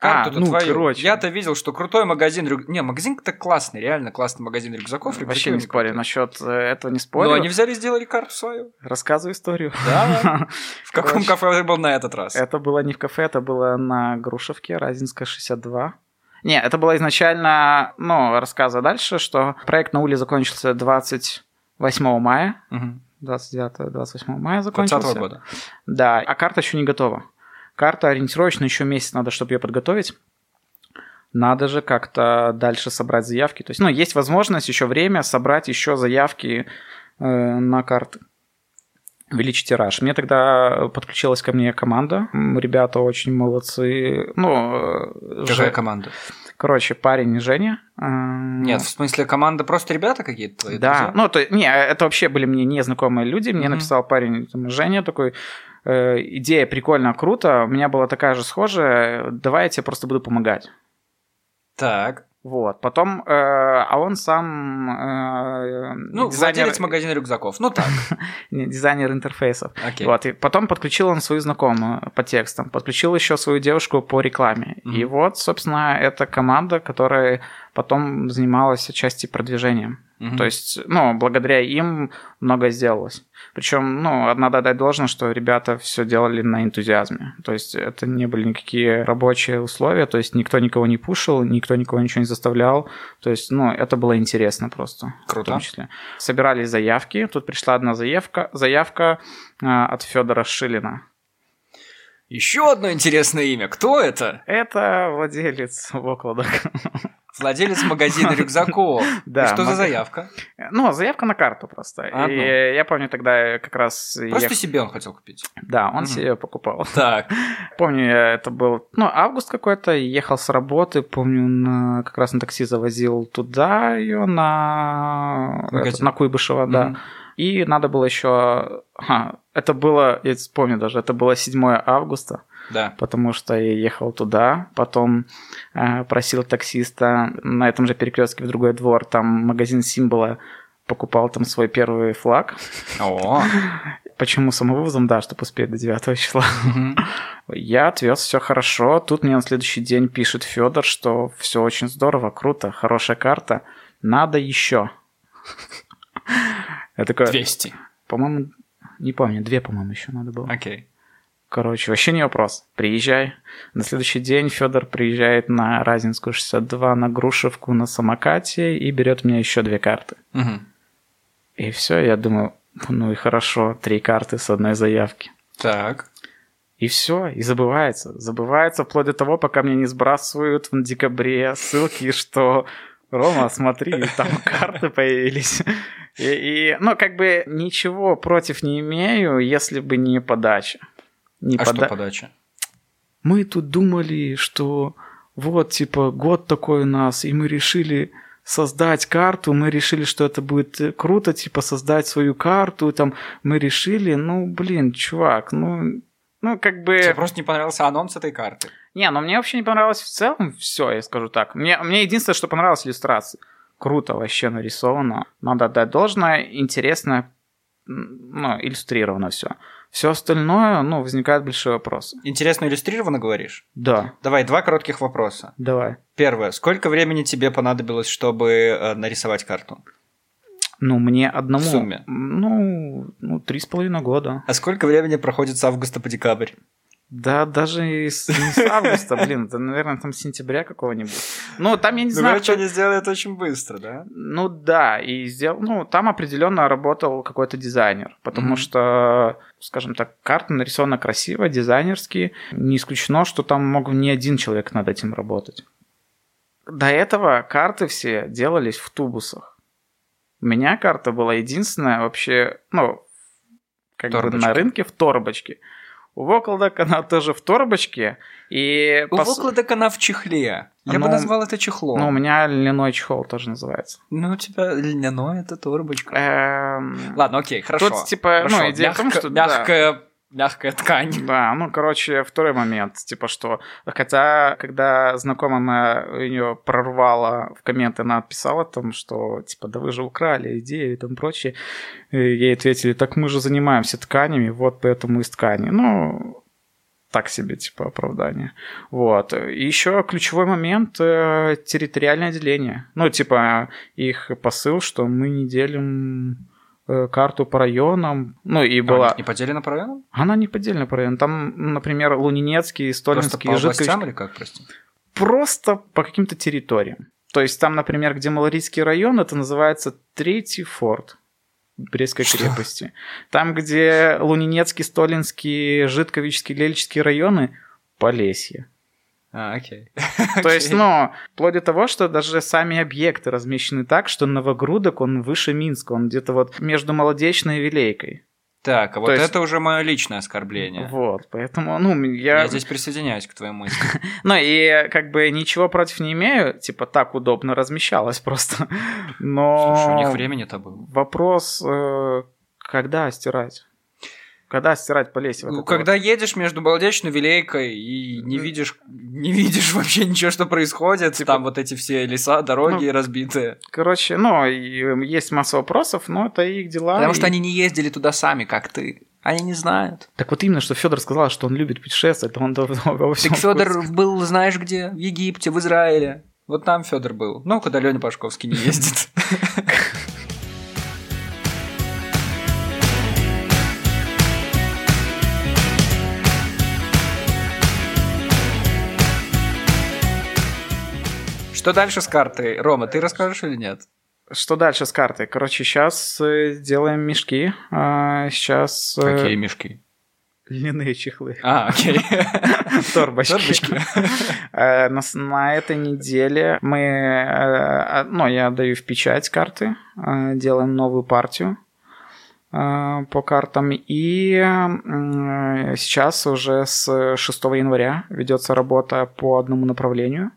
Speaker 1: А,
Speaker 2: Карту-то
Speaker 1: ну,
Speaker 2: твою.
Speaker 1: короче.
Speaker 2: Я-то видел, что крутой магазин рюк... Не, магазин-то классный, реально классный магазин рюкзаков.
Speaker 1: Вообще
Speaker 2: рюкзаки
Speaker 1: не
Speaker 2: у них
Speaker 1: спорю, насчет э, этого не
Speaker 2: Но
Speaker 1: спорю.
Speaker 2: они взяли и сделали карту свою.
Speaker 1: Рассказываю историю.
Speaker 2: Да. В каком кафе ты был на этот раз?
Speaker 1: Это было не в кафе, это было на Грушевке, Разинская 62. Не, это было изначально, ну, рассказываю дальше, что проект на Уле закончился 28 мая,
Speaker 2: Мгм.
Speaker 1: 29-28 мая
Speaker 2: 20
Speaker 1: закончился.
Speaker 2: года.
Speaker 1: Да, а карта еще не готова. Карта ориентировочно еще месяц надо, чтобы ее подготовить. Надо же как-то дальше собрать заявки. То есть, ну, есть возможность еще время собрать еще заявки э, на карты. Увеличить тираж. Мне тогда подключилась ко мне команда. Ребята очень молодцы. Ну, э,
Speaker 2: Какая
Speaker 1: Же-
Speaker 2: команда?
Speaker 1: Короче, парень Женя. э,
Speaker 2: Нет, в смысле команда просто ребята какие-то твои
Speaker 1: да,
Speaker 2: друзья?
Speaker 1: ну, то, не, это вообще были мне незнакомые люди. Мне
Speaker 2: Мгм.
Speaker 1: написал парень там, Женя такой, э, идея прикольно, круто. У меня была такая же схожая, давай я тебе просто буду помогать.
Speaker 2: Так.
Speaker 1: Вот, потом, э, а он сам э,
Speaker 2: Ну,
Speaker 1: дизайнер,
Speaker 2: владелец магазина рюкзаков. Ну так.
Speaker 1: не, дизайнер интерфейсов.
Speaker 2: Окей.
Speaker 1: Вот, и потом подключил он свою знакомую по текстам, подключил еще свою девушку по рекламе.
Speaker 2: Мгм.
Speaker 1: И вот, собственно, это команда, которая потом занималась отчасти продвижением.
Speaker 2: Мгм.
Speaker 1: То есть, ну, благодаря им многое сделалось. Причем, ну, надо отдать должное, что ребята все делали на энтузиазме. То есть это не были никакие рабочие условия, то есть никто никого не пушил, никто никого ничего не заставлял. То есть, ну, это было интересно просто. В
Speaker 2: Круто.
Speaker 1: том числе. Собирались заявки. Тут пришла одна заявка, заявка а, от Федора Шилина.
Speaker 2: Еще одно интересное имя. Кто это?
Speaker 1: Это владелец вокладок.
Speaker 2: Владелец магазина рюкзаков.
Speaker 1: Да,
Speaker 2: И что за заявка?
Speaker 1: Ну, заявка на карту просто.
Speaker 2: Одну.
Speaker 1: И я помню тогда как раз...
Speaker 2: Просто себе он хотел купить.
Speaker 1: Да, он себе покупал.
Speaker 2: Так.
Speaker 1: Помню, это был, ну, август какой-то, ехал с работы, помню, на, как раз на такси завозил туда ее, на, на Куйбышева, да. И надо было еще... Это было, я помню даже, это было 7 августа,
Speaker 2: Да.
Speaker 1: потому что я ехал туда, потом э, просил таксиста на этом же перекрестке в другой двор, там магазин Символа, покупал там свой первый флаг.
Speaker 2: О.
Speaker 1: Почему самовывозом? Да, чтобы успеть до 9 числа. Я отвез, все хорошо. Тут мне на следующий день пишет Федор, что все очень здорово, круто, хорошая карта. Надо еще. Я такой,
Speaker 2: 200.
Speaker 1: по-моему, не помню, две, по-моему, еще надо было.
Speaker 2: Окей.
Speaker 1: Короче, вообще не вопрос. Приезжай. На следующий день Федор приезжает на Разинскую 62, на Грушевку, на самокате и берет у меня еще две карты.
Speaker 2: Мгм.
Speaker 1: И все, я думаю, ну и хорошо, три карты с одной заявки.
Speaker 2: Так.
Speaker 1: И все, и забывается. Забывается вплоть до того, пока мне не сбрасывают в декабре ссылки, что Рома, смотри, там карты появились. И, и, ну, как бы ничего против не имею, если бы не подача. Не
Speaker 2: А
Speaker 1: пода-
Speaker 2: что подача?
Speaker 1: Мы тут думали, что вот, типа, год такой у нас, и мы решили создать карту, мы решили, что это будет э, круто, типа создать свою карту, там мы решили, ну, блин, чувак, ну, ну, как бы...
Speaker 2: Тебе просто не понравился анонс этой карты.
Speaker 1: Не, ну мне вообще не понравилось в целом все, я скажу так. Мне, мне единственное, что понравилось иллюстрации. Круто вообще нарисовано. Надо отдать должное. Интересно, ну, иллюстрировано все. Все остальное, ну, возникает большой вопрос.
Speaker 2: Интересно иллюстрировано, говоришь?
Speaker 1: Да.
Speaker 2: Давай, два коротких вопроса.
Speaker 1: Давай.
Speaker 2: Первое. Сколько времени тебе понадобилось, чтобы э, нарисовать карту?
Speaker 1: Ну, мне одному...
Speaker 2: В сумме?
Speaker 1: Ну, ну, три с половиной года.
Speaker 2: А сколько времени проходит с августа по декабрь?
Speaker 1: Да, даже и с, не с августа, блин, это, наверное, там сентября какого-нибудь. Ну, там я не
Speaker 2: Ну,
Speaker 1: знаю,
Speaker 2: короче,
Speaker 1: кто-
Speaker 2: они сделали это очень быстро, да?
Speaker 1: Ну да, и сделал, ну там определенно работал какой-то дизайнер, потому
Speaker 2: Мгм.
Speaker 1: что, скажем так, карта нарисована красиво, дизайнерски. Не исключено, что там мог не один человек над этим работать. До этого карты все делались в тубусах. У меня карта была единственная вообще, ну, как бы
Speaker 2: Торбочка.
Speaker 1: на рынке в торбочке. У Вокладок она тоже в торбочке. И
Speaker 2: У
Speaker 1: по су-
Speaker 2: выкладок она в чехле. Я бы
Speaker 1: Ну,
Speaker 2: назвал это чехлом.
Speaker 1: ну, у меня льняной чехол тоже называется.
Speaker 2: Ну, у тебя льняной это торбочка.
Speaker 1: Эм,
Speaker 2: Ладно, окей, хорошо.
Speaker 1: Тут, типа, ну,
Speaker 2: Хорошо,
Speaker 1: идея в том,
Speaker 2: мягко-
Speaker 1: что, да.
Speaker 2: Мягкая, ткань.
Speaker 1: Да, ну, короче, второй момент, типа, что... Хотя, когда знакомая ее прорвала в комменты, она отписала там, что, типа, да вы же украли идею и там прочее. И ей ответили, так мы же занимаемся тканями, вот поэтому из ткани. Ну, так себе, типа, оправдание. Вот. И еще ключевой момент э, территориальное деление. Ну, типа, их посыл, что мы не делим карту по районам. Ну, и
Speaker 2: Была...
Speaker 1: была...
Speaker 2: Не поделена по районам?
Speaker 1: Она не поделена по районам. Там, например, Лунинецкий,
Speaker 2: Просто
Speaker 1: Столинский,
Speaker 2: по
Speaker 1: Житкович-
Speaker 2: или как, прости?
Speaker 1: Просто по каким-то территориям. То есть там, например, где Малорийский район, это называется Третий форт Брестской
Speaker 2: Что?
Speaker 1: крепости. Там, где Лунинецкий, Столинский, Житковичский, Лельческий районы, Полесье.
Speaker 2: А, окей.
Speaker 1: То есть, ну, вплоть до того, что даже сами объекты размещены так, что Новогрудок, он выше Минска, он где-то вот между Молодечной и Вилейкой.
Speaker 2: Так, а вот
Speaker 1: есть-
Speaker 2: это уже мое личное оскорбление.
Speaker 1: Вот, поэтому, ну, я...
Speaker 2: Я здесь присоединяюсь к твоей мысли.
Speaker 1: Ну, и как бы ничего против не имею, типа так удобно размещалось просто. Но
Speaker 2: Слушай, у них времени-то было.
Speaker 1: вопрос, э, когда стирать? Когда стирать по лесе? вот
Speaker 2: Ну, когда едешь между Балдечной Вилейкой и не видишь, не видишь вообще ничего, что происходит,
Speaker 1: Типа-
Speaker 2: там вот эти все леса, дороги
Speaker 1: Ну,
Speaker 2: разбитые.
Speaker 1: Короче, ну, и есть масса вопросов, но это их дела.
Speaker 2: Потому
Speaker 1: и-
Speaker 2: что они не ездили туда сами, как ты. Они не знают.
Speaker 1: Так вот именно, что Федор сказал, что он любит путешествовать, он во всем
Speaker 2: Так Федор был, знаешь где? В Египте, в Израиле. Вот там Федор был. Ну, куда Леня Пашковский не ездит. Что дальше с картой? Рома, ты расскажешь или нет?
Speaker 1: Что дальше с картой? Короче, сейчас делаем мешки. Сейчас
Speaker 2: Какие мешки?
Speaker 1: льняные чехлы.
Speaker 2: А, окей.
Speaker 1: Торбочки.
Speaker 2: Торбочки.
Speaker 1: Э, На, на этой неделе мы, э, а, ну, я даю в печать карты, э, делаем новую партию э, по картам. И сейчас уже с 6 января ведется работа по одному направлению.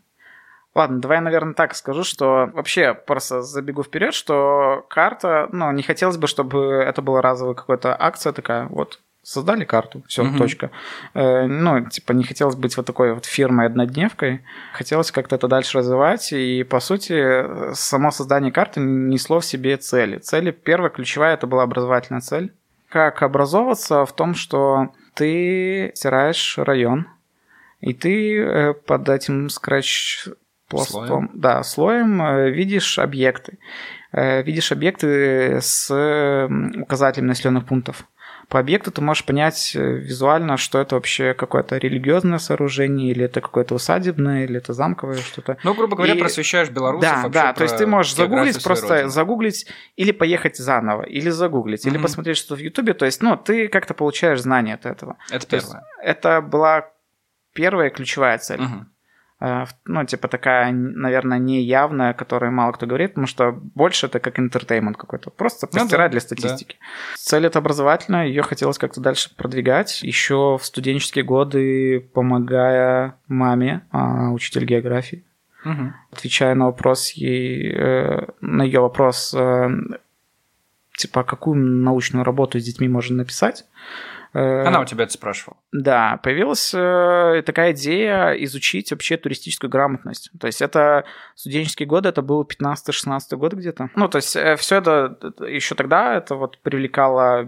Speaker 1: Ладно, давай, наверное, так скажу, что вообще просто забегу вперед, что карта, ну, не хотелось бы, чтобы это была разовая какая-то акция такая, вот, создали карту, все,
Speaker 2: Мгм.
Speaker 1: точка. Э, ну, типа, не хотелось быть вот такой вот фирмой-однодневкой, хотелось как-то это дальше развивать, и, по сути, само создание карты несло в себе цели. Цели, первая, ключевая, это была образовательная цель. Как образовываться в том, что ты стираешь район, и ты э, под этим скретч пластом,
Speaker 2: Слоем?
Speaker 1: да, слоем э, видишь объекты. Э, видишь объекты с указателем населенных пунктов. По объекту ты можешь понять э, визуально, что это вообще какое-то религиозное сооружение, или это какое-то усадебное, или это замковое что-то.
Speaker 2: Ну, грубо говоря,
Speaker 1: И-
Speaker 2: просвещаешь белорусов
Speaker 1: Да, да, то есть ты можешь загуглить, просто
Speaker 2: родины.
Speaker 1: загуглить или поехать заново, или загуглить, или
Speaker 2: Мгм.
Speaker 1: посмотреть что-то в Ютубе. То есть, ну, ты как-то получаешь знания от этого.
Speaker 2: Это
Speaker 1: То есть
Speaker 2: первое.
Speaker 1: это была первая ключевая цель.
Speaker 2: Мгм.
Speaker 1: Э, Ну, типа такая, наверное, неявная, о которой мало кто говорит, потому что больше это как интертеймент какой-то. Просто
Speaker 2: Ну
Speaker 1: постирать
Speaker 2: да,
Speaker 1: для статистики. Цель это образовательная, ее хотелось как-то дальше продвигать. Еще в студенческие годы, помогая маме, а, учитель географии,
Speaker 2: Мгм.
Speaker 1: отвечая на вопрос ей, э, на ее вопрос, э, типа, «А какую научную работу с детьми можно написать. Э,
Speaker 2: Она у тебя это спрашивала.
Speaker 1: Да, появилась э, такая идея изучить вообще туристическую грамотность. То есть это студенческие годы, это был 15-16 год где-то. Ну, то есть все это еще тогда это вот привлекало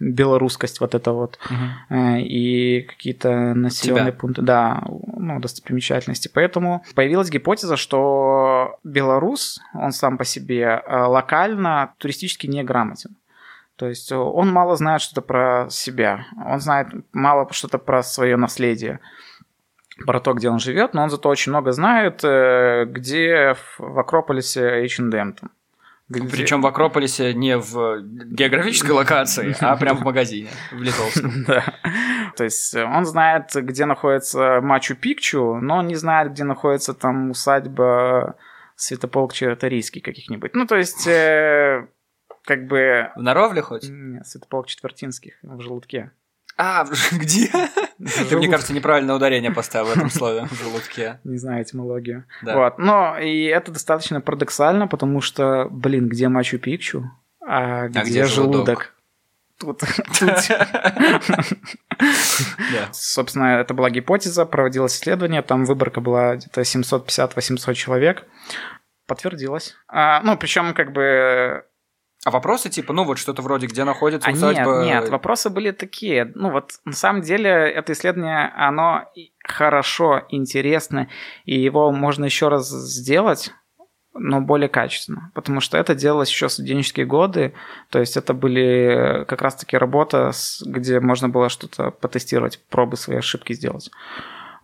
Speaker 1: белорусскость вот это вот э, и какие-то населенные
Speaker 2: Тебя.
Speaker 1: пункты, да, ну, достопримечательности. Поэтому появилась гипотеза, что белорус, он сам по себе э, локально туристически неграмотен. То есть он мало знает что-то про себя, он знает мало что-то про свое наследие, про то, где он живет, но он зато очень много знает, э, где в, Акрополисе H&M там. Где-
Speaker 2: Причем в Акрополисе не в географической локации, а прям в магазине в Литовском.
Speaker 1: Да. То есть э, он знает, где находится Мачу-Пикчу, но он не знает, где находится там усадьба Святополк Чарторийский каких-нибудь. Ну, то есть, э, как бы...
Speaker 2: В Наровле хоть?
Speaker 1: Нет, Святополк Четвертинских в желудке.
Speaker 2: А, где? Ты, мне кажется, неправильное ударение поставил в этом слове в желудке.
Speaker 1: Не знаю этимологию.
Speaker 2: Да.
Speaker 1: Вот. Но и это достаточно парадоксально, потому что, блин, где Мачу-Пикчу, а где,
Speaker 2: где
Speaker 1: желудок? Тут. Собственно, это была гипотеза, проводилось исследование, там выборка была где-то 750-800 человек. Подтвердилось. А, ну, причем как бы...
Speaker 2: А вопросы типа, ну вот что-то вроде, где находится
Speaker 1: А нет,
Speaker 2: усадьба...
Speaker 1: нет, вопросы были такие. Ну вот, на самом деле, это исследование, оно хорошо, интересно, и его можно еще раз сделать, но более качественно. Потому что это делалось еще в студенческие годы, то есть это были как раз-таки работа, где можно было что-то потестировать, пробы свои ошибки сделать.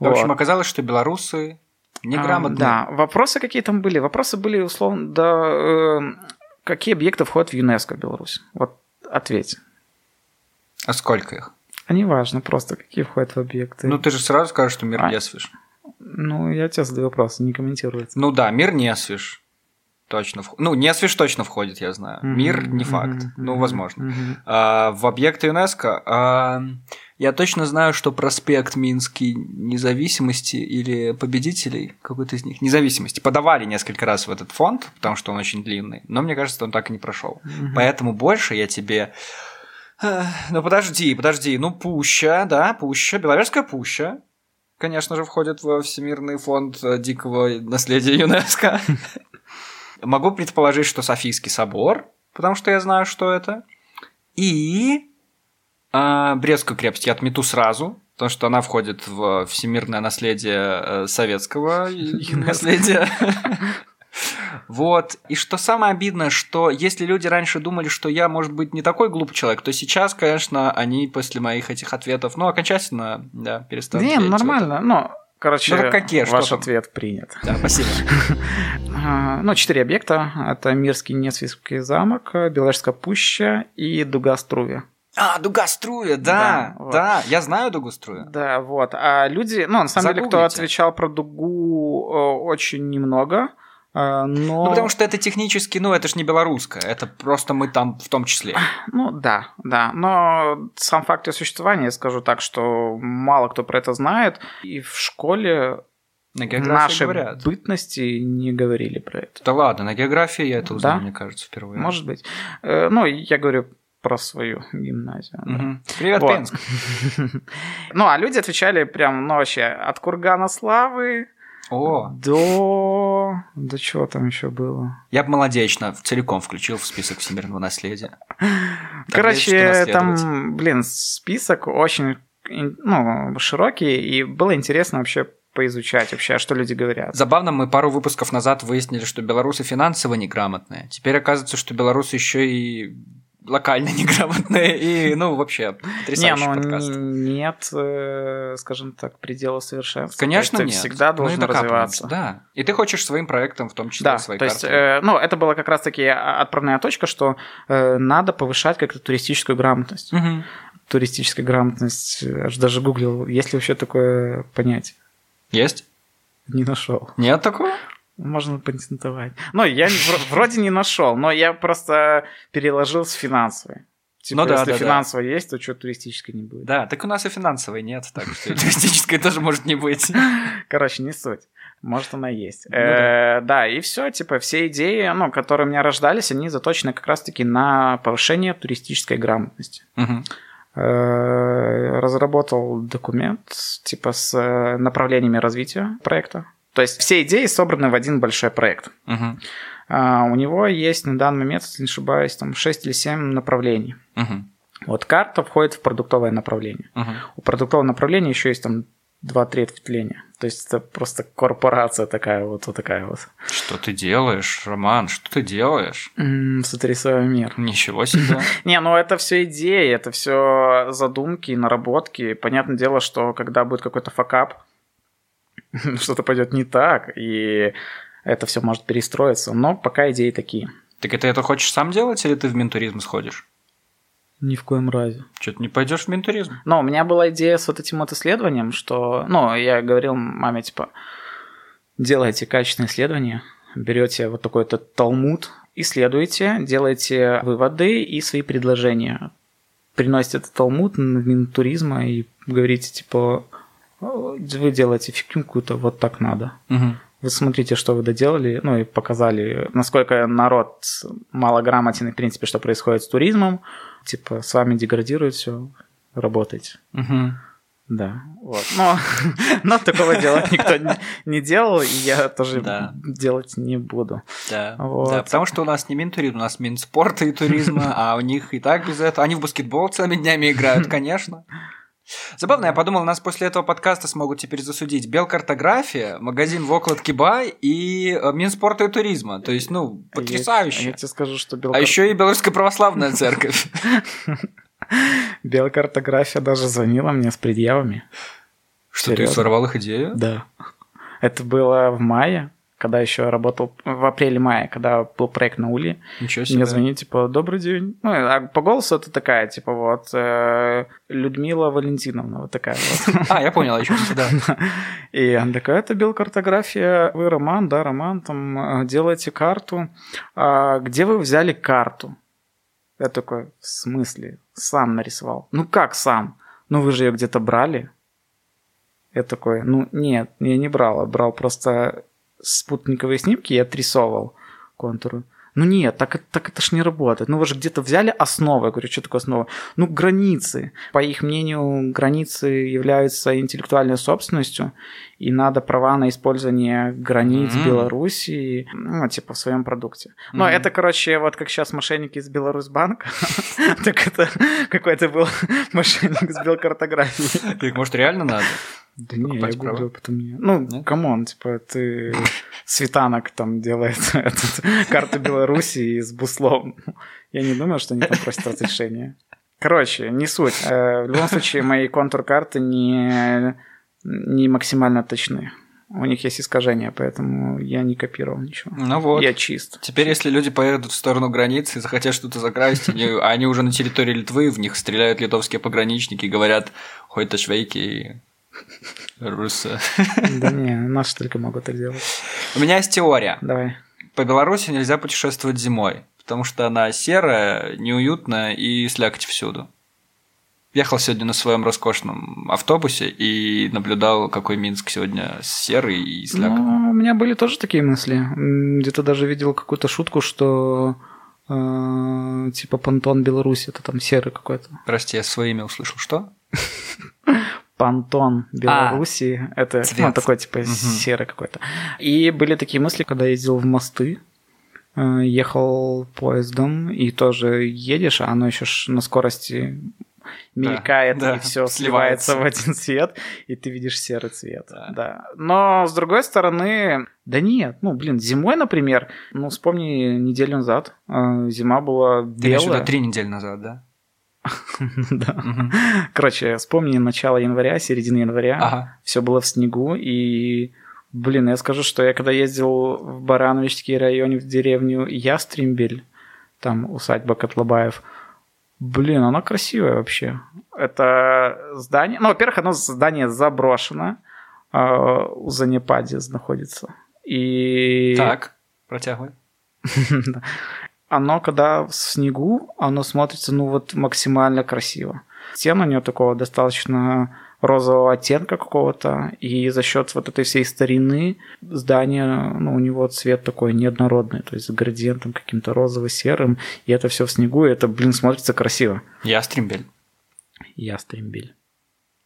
Speaker 2: В общем, оказалось, что белорусы неграмотные.
Speaker 1: А, да, вопросы какие там были? Вопросы были условно, да, э, какие объекты входят в ЮНЕСКО Беларусь? Вот ответь.
Speaker 2: А сколько их?
Speaker 1: А не важно, просто какие входят в объекты.
Speaker 2: Ну, ты же сразу скажешь, что мир
Speaker 1: А.
Speaker 2: не свеж.
Speaker 1: Ну, я тебе задаю вопрос, не комментируется.
Speaker 2: Ну да, мир не свеж. Точно. вх- Ну, не свеж точно входит, я знаю. Мир не факт. Ну, возможно. А, в объекты ЮНЕСКО а, я точно знаю, что проспект Минский независимости или победителей, какой-то из них, независимости, подавали несколько раз в этот фонд, потому что он очень длинный, но мне кажется, он так и не прошел. Поэтому больше я тебе... Эх, Ну подожди, подожди, ну Пуща, да, Пуща, Беловежская Пуща, конечно же, входит во Всемирный фонд э, дикого наследия ЮНЕСКо. Могу предположить, что Софийский собор, потому что я знаю, что это. И а, Брестскую крепость я отмету сразу, потому что она входит в всемирное наследие э, советского наследия. Вот. И что самое обидное, что если люди раньше думали, что я, может быть, не такой глупый человек, то сейчас, конечно, они после моих этих ответов, ну, окончательно, да, перестанут
Speaker 1: Не, нормально. Ну, короче,
Speaker 2: Ну, какие? Что
Speaker 1: ваш
Speaker 2: там?
Speaker 1: ответ принят.
Speaker 2: Да, спасибо.
Speaker 1: А, Ну, четыре объекта. Это Мирский Несвистский замок, Белорусская пуща и Дуга Струве.
Speaker 2: А, дуга струя, да,
Speaker 1: Да,
Speaker 2: да,
Speaker 1: вот.
Speaker 2: я знаю дугу струя.
Speaker 1: Да, вот. А люди, ну, на самом деле, кто
Speaker 2: Загуглите.
Speaker 1: отвечал про Дугу, э, очень немного. э, Но...
Speaker 2: Ну, потому что это технически, ну, это ж не белорусское, это просто мы там в том числе.
Speaker 1: Ну да, да. Но сам факт ее существования, я скажу так, что мало кто про это знает. И в школе
Speaker 2: На
Speaker 1: нашей
Speaker 2: говорят.
Speaker 1: бытности не говорили про это.
Speaker 2: Да ладно, на географии я это узнал,
Speaker 1: Да?
Speaker 2: мне кажется, впервые.
Speaker 1: Может быть. Э, Ну, я говорю про свою гимназию. да.
Speaker 2: Мгм. Привет,
Speaker 1: Вот.
Speaker 2: Пенск.
Speaker 1: Ну, а люди отвечали прям, ну, вообще, от Кургана Славы
Speaker 2: О,
Speaker 1: до... До чего там еще было?
Speaker 2: я бы молодечно целиком включил в список всемирного наследия. Там
Speaker 1: Короче, там, блин, список очень ну, широкий, и было интересно вообще поизучать вообще, а что люди говорят.
Speaker 2: Забавно, мы пару выпусков назад выяснили, что белорусы финансово неграмотные. Теперь оказывается, что белорусы еще и локально неграмотные. И, ну, вообще,
Speaker 1: Не,
Speaker 2: потрясающий
Speaker 1: ну
Speaker 2: подкаст.
Speaker 1: нет, э, скажем так, предела совершенства.
Speaker 2: Конечно,
Speaker 1: То есть
Speaker 2: нет.
Speaker 1: ты всегда
Speaker 2: Ну
Speaker 1: должен
Speaker 2: докапываемся,
Speaker 1: развиваться.
Speaker 2: Да. И ты хочешь своим проектом, в том числе,
Speaker 1: Да,
Speaker 2: свои
Speaker 1: то есть,
Speaker 2: карты.
Speaker 1: э, ну, это была как раз-таки отправная точка, что э, надо повышать как-то туристическую грамотность.
Speaker 2: Мгм.
Speaker 1: Туристическая грамотность, э, аж даже гуглил, есть ли вообще такое понятие.
Speaker 2: Есть?
Speaker 1: Не нашел.
Speaker 2: Нет такого?
Speaker 1: Можно патентовать. Ну, я вроде не нашел, но я просто переложил с финансовой. Типа,
Speaker 2: Ну да,
Speaker 1: если
Speaker 2: да, да.
Speaker 1: финансовая есть, то что туристической не будет.
Speaker 2: Да, так у нас и финансовой нет, так что туристической тоже может не быть.
Speaker 1: Короче, не суть. Может, она есть.
Speaker 2: Ну
Speaker 1: Э, Да, и все, типа, все идеи, ну, которые у меня рождались, они заточены как раз-таки на повышение туристической грамотности.
Speaker 2: Мгм.
Speaker 1: Э, Разработал документ, типа, с э, направлениями развития проекта. То есть все идеи собраны в один большой проект.
Speaker 2: Мгм.
Speaker 1: А, У него есть на данный момент, если не ошибаюсь, там 6 или 7 направлений.
Speaker 2: Мгм.
Speaker 1: Вот карта входит в продуктовое направление.
Speaker 2: Мгм.
Speaker 1: У продуктового направления еще есть там 2-3 ответвления. То есть это просто корпорация такая вот, вот такая вот.
Speaker 2: Что ты делаешь, Роман? Что ты делаешь?
Speaker 1: М, Сотрясаю мир.
Speaker 2: Ничего себе.
Speaker 1: Не, ну это все идеи, это все задумки, наработки. Понятное дело, что когда будет какой-то факап, что-то пойдет не так, и это все может перестроиться. Но пока идеи такие.
Speaker 2: Так это это хочешь сам делать или ты в ментуризм сходишь?
Speaker 1: Ни в коем разе.
Speaker 2: Что ты не пойдешь в ментуризм?
Speaker 1: Но у меня была идея с вот этим вот исследованием, что, ну, я говорил маме, типа, делайте качественное исследование, берете вот такой-то талмуд, исследуете, делаете выводы и свои предложения. Приносите этот талмуд на Минтуризма и говорите, типа, «О, вы делаете фигню какую-то, вот так надо.
Speaker 2: Мгм.
Speaker 1: Вы смотрите, что вы доделали, ну и показали, насколько народ малограмотен, и, в принципе, что происходит с туризмом. Типа, с вами деградирует все, работайте.
Speaker 2: Мгм.
Speaker 1: Да, вот. Но, но такого делать никто не, не делал, и я тоже
Speaker 2: Да.
Speaker 1: делать не буду.
Speaker 2: Да.
Speaker 1: Вот.
Speaker 2: да, потому что у нас не Минтуризм, у нас Минспорта и туризма, а у них и так без этого. Они в баскетбол целыми днями играют, конечно. Забавно, я подумал, нас после этого подкаста смогут теперь засудить Белкартография, магазин Воклад Кибай и э, Минспорта и туризма. То есть, ну,
Speaker 1: А я-
Speaker 2: потрясающе.
Speaker 1: Я, тебе скажу, что
Speaker 2: А
Speaker 1: белкар...
Speaker 2: еще и Белорусская православная церковь.
Speaker 1: белкартография даже звонила мне с предъявами.
Speaker 2: Что ты сорвал их идею?
Speaker 1: Да. Это было в мае, когда еще работал, в апреле-мае, когда был проект на Уле.
Speaker 2: Ничего себе.
Speaker 1: Мне звонит, типа, добрый день. Ну, а по голосу это такая, типа, вот, э, Людмила Валентиновна, вот такая вот.
Speaker 2: А, я понял, еще да.
Speaker 1: И она такая, это белкартография, вы Роман, да, Роман, там, э, делаете карту. А где вы взяли карту? Я такой, в смысле? Сам нарисовал. Ну как сам? Ну вы же ее где-то брали? Я такой, ну нет, я не брал, я брал просто спутниковые снимки и отрисовывал контуры. Ну нет, так, это- так это ж не работает. Ну вы же где-то взяли основу. Я говорю, что такое основа? Ну границы. По их мнению, границы являются интеллектуальной собственностью, и надо права на использование границ
Speaker 2: М.
Speaker 1: Белоруссии, ну, типа, в своем продукте. Но
Speaker 2: Мгм.
Speaker 1: это, короче, вот как сейчас мошенники из Беларусьбанка, так это какой-то был мошенник с белкартографией.
Speaker 2: Так, может, реально надо?
Speaker 1: Да не, я
Speaker 2: права?
Speaker 1: гуглил, потом не. Ну,
Speaker 2: come
Speaker 1: on, типа, ты Светанок там делает этот, карту Беларуси с буслом. Я не думаю, что они попросят разрешения. Короче, не суть. Э, В любом случае, мои контур-карты не, не максимально точны. У них есть искажения, поэтому я не копировал ничего.
Speaker 2: Ну вот.
Speaker 1: Я чист.
Speaker 2: Теперь, если люди поедут в сторону границы и захотят что-то закрасть, они, они уже на территории Литвы, в них стреляют литовские пограничники и говорят «Хой то швейки русы».
Speaker 1: Да не, наши только могут так делать.
Speaker 2: У меня есть теория.
Speaker 1: Давай.
Speaker 2: По Беларуси нельзя путешествовать зимой, потому что она серая, неуютная и слякоть всюду. Ехал сегодня на своем роскошном автобусе и наблюдал, какой Минск сегодня серый и слякоть.
Speaker 1: Ну, у меня были тоже такие мысли. Где-то даже видел какую-то шутку, что э, типа понтон Беларуси, это там серый какой-то.
Speaker 2: Прости, я свое имя услышал. Что?
Speaker 1: Понтон Беларуси, это ну,
Speaker 2: цвет.
Speaker 1: такой типа
Speaker 2: Мгм.
Speaker 1: серый какой-то. И были такие мысли, когда ездил в мосты, э, ехал поездом, и тоже едешь, а оно еще на скорости мелькает,
Speaker 2: да,
Speaker 1: и все
Speaker 2: сливается.
Speaker 1: сливается в один цвет, и ты видишь серый цвет.
Speaker 2: Да.
Speaker 1: Да. Но с другой стороны, да нет, ну блин, зимой, например, ну вспомни неделю назад, э, зима была
Speaker 2: Ты имеешь в виду
Speaker 1: белая.
Speaker 2: три недели назад, да?
Speaker 1: Да. Короче, вспомни начало января, середина января, все было в снегу, и, блин, я скажу, что я когда ездил в Барановичский районе, в деревню Ястрембель, там усадьба Котлобаев, блин, она красивая вообще. Это здание, ну, во-первых, оно здание заброшено, а, у Занепаде находится. И
Speaker 2: Так, протягивай.
Speaker 1: Оно, когда в снегу, оно смотрится, ну, вот максимально красиво. Стены у нее такого достаточно розового оттенка какого-то, и за счет вот этой всей старины здание, ну, у него цвет такой неоднородный, то есть с градиентом каким-то розово-серым, и это все в снегу, и это, блин, смотрится красиво.
Speaker 2: Ястрембель.
Speaker 1: Ястрембель.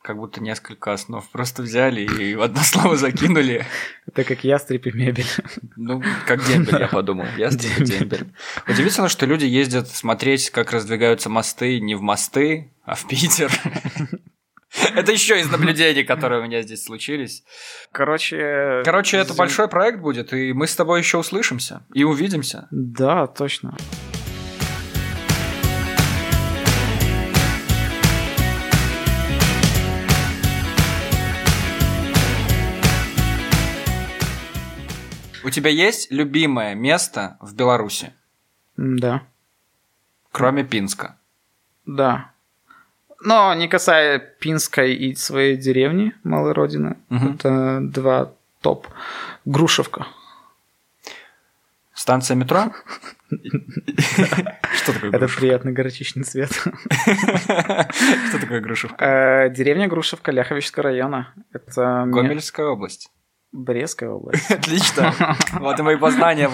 Speaker 2: Как будто несколько основ просто взяли и в одно слово закинули.
Speaker 1: Это как ястреб и мебель.
Speaker 2: Ну, как дембель, я подумал. Ястреб и дембель. Удивительно, что люди ездят смотреть, как раздвигаются мосты не в мосты, а в Питер. Это еще из наблюдений, которые у меня здесь случились.
Speaker 1: Короче...
Speaker 2: Короче, это большой проект будет, и мы с тобой еще услышимся и увидимся.
Speaker 1: Да, точно.
Speaker 2: У тебя есть любимое место в Беларуси,
Speaker 1: Да,
Speaker 2: кроме Пинска?
Speaker 1: да. Но не касая Пинской и своей деревни, малой родины,
Speaker 2: Мгм.
Speaker 1: это два топ. Грушевка.
Speaker 2: Станция метро? Что такое
Speaker 1: Это приятный горчичный цвет.
Speaker 2: Что такое Грушевка?
Speaker 1: Э, Деревня Грушевка Ляховичского района. Это ме-
Speaker 2: Гомельская область.
Speaker 1: Брестская область.
Speaker 2: Отлично. Вот и мои познания.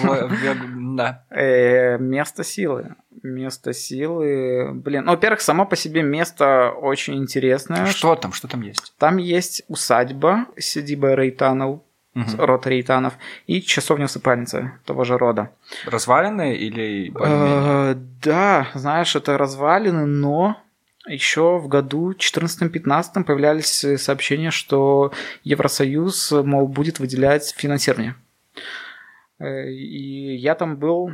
Speaker 2: Да.
Speaker 1: Э, Место силы. Место силы. Блин, ну, во-первых, само по себе место очень интересное.
Speaker 2: Что там? Что там есть?
Speaker 1: Там есть усадьба, сидиба Рейтанов,
Speaker 2: Мгм.
Speaker 1: род Рейтанов, и часовня-усыпальница того же рода.
Speaker 2: Разваленные или?
Speaker 1: Э, Да, знаешь, это развалины, но еще в году 14-15 появлялись э, сообщения, что Евросоюз, мол, будет выделять финансирование. Э, И я там был...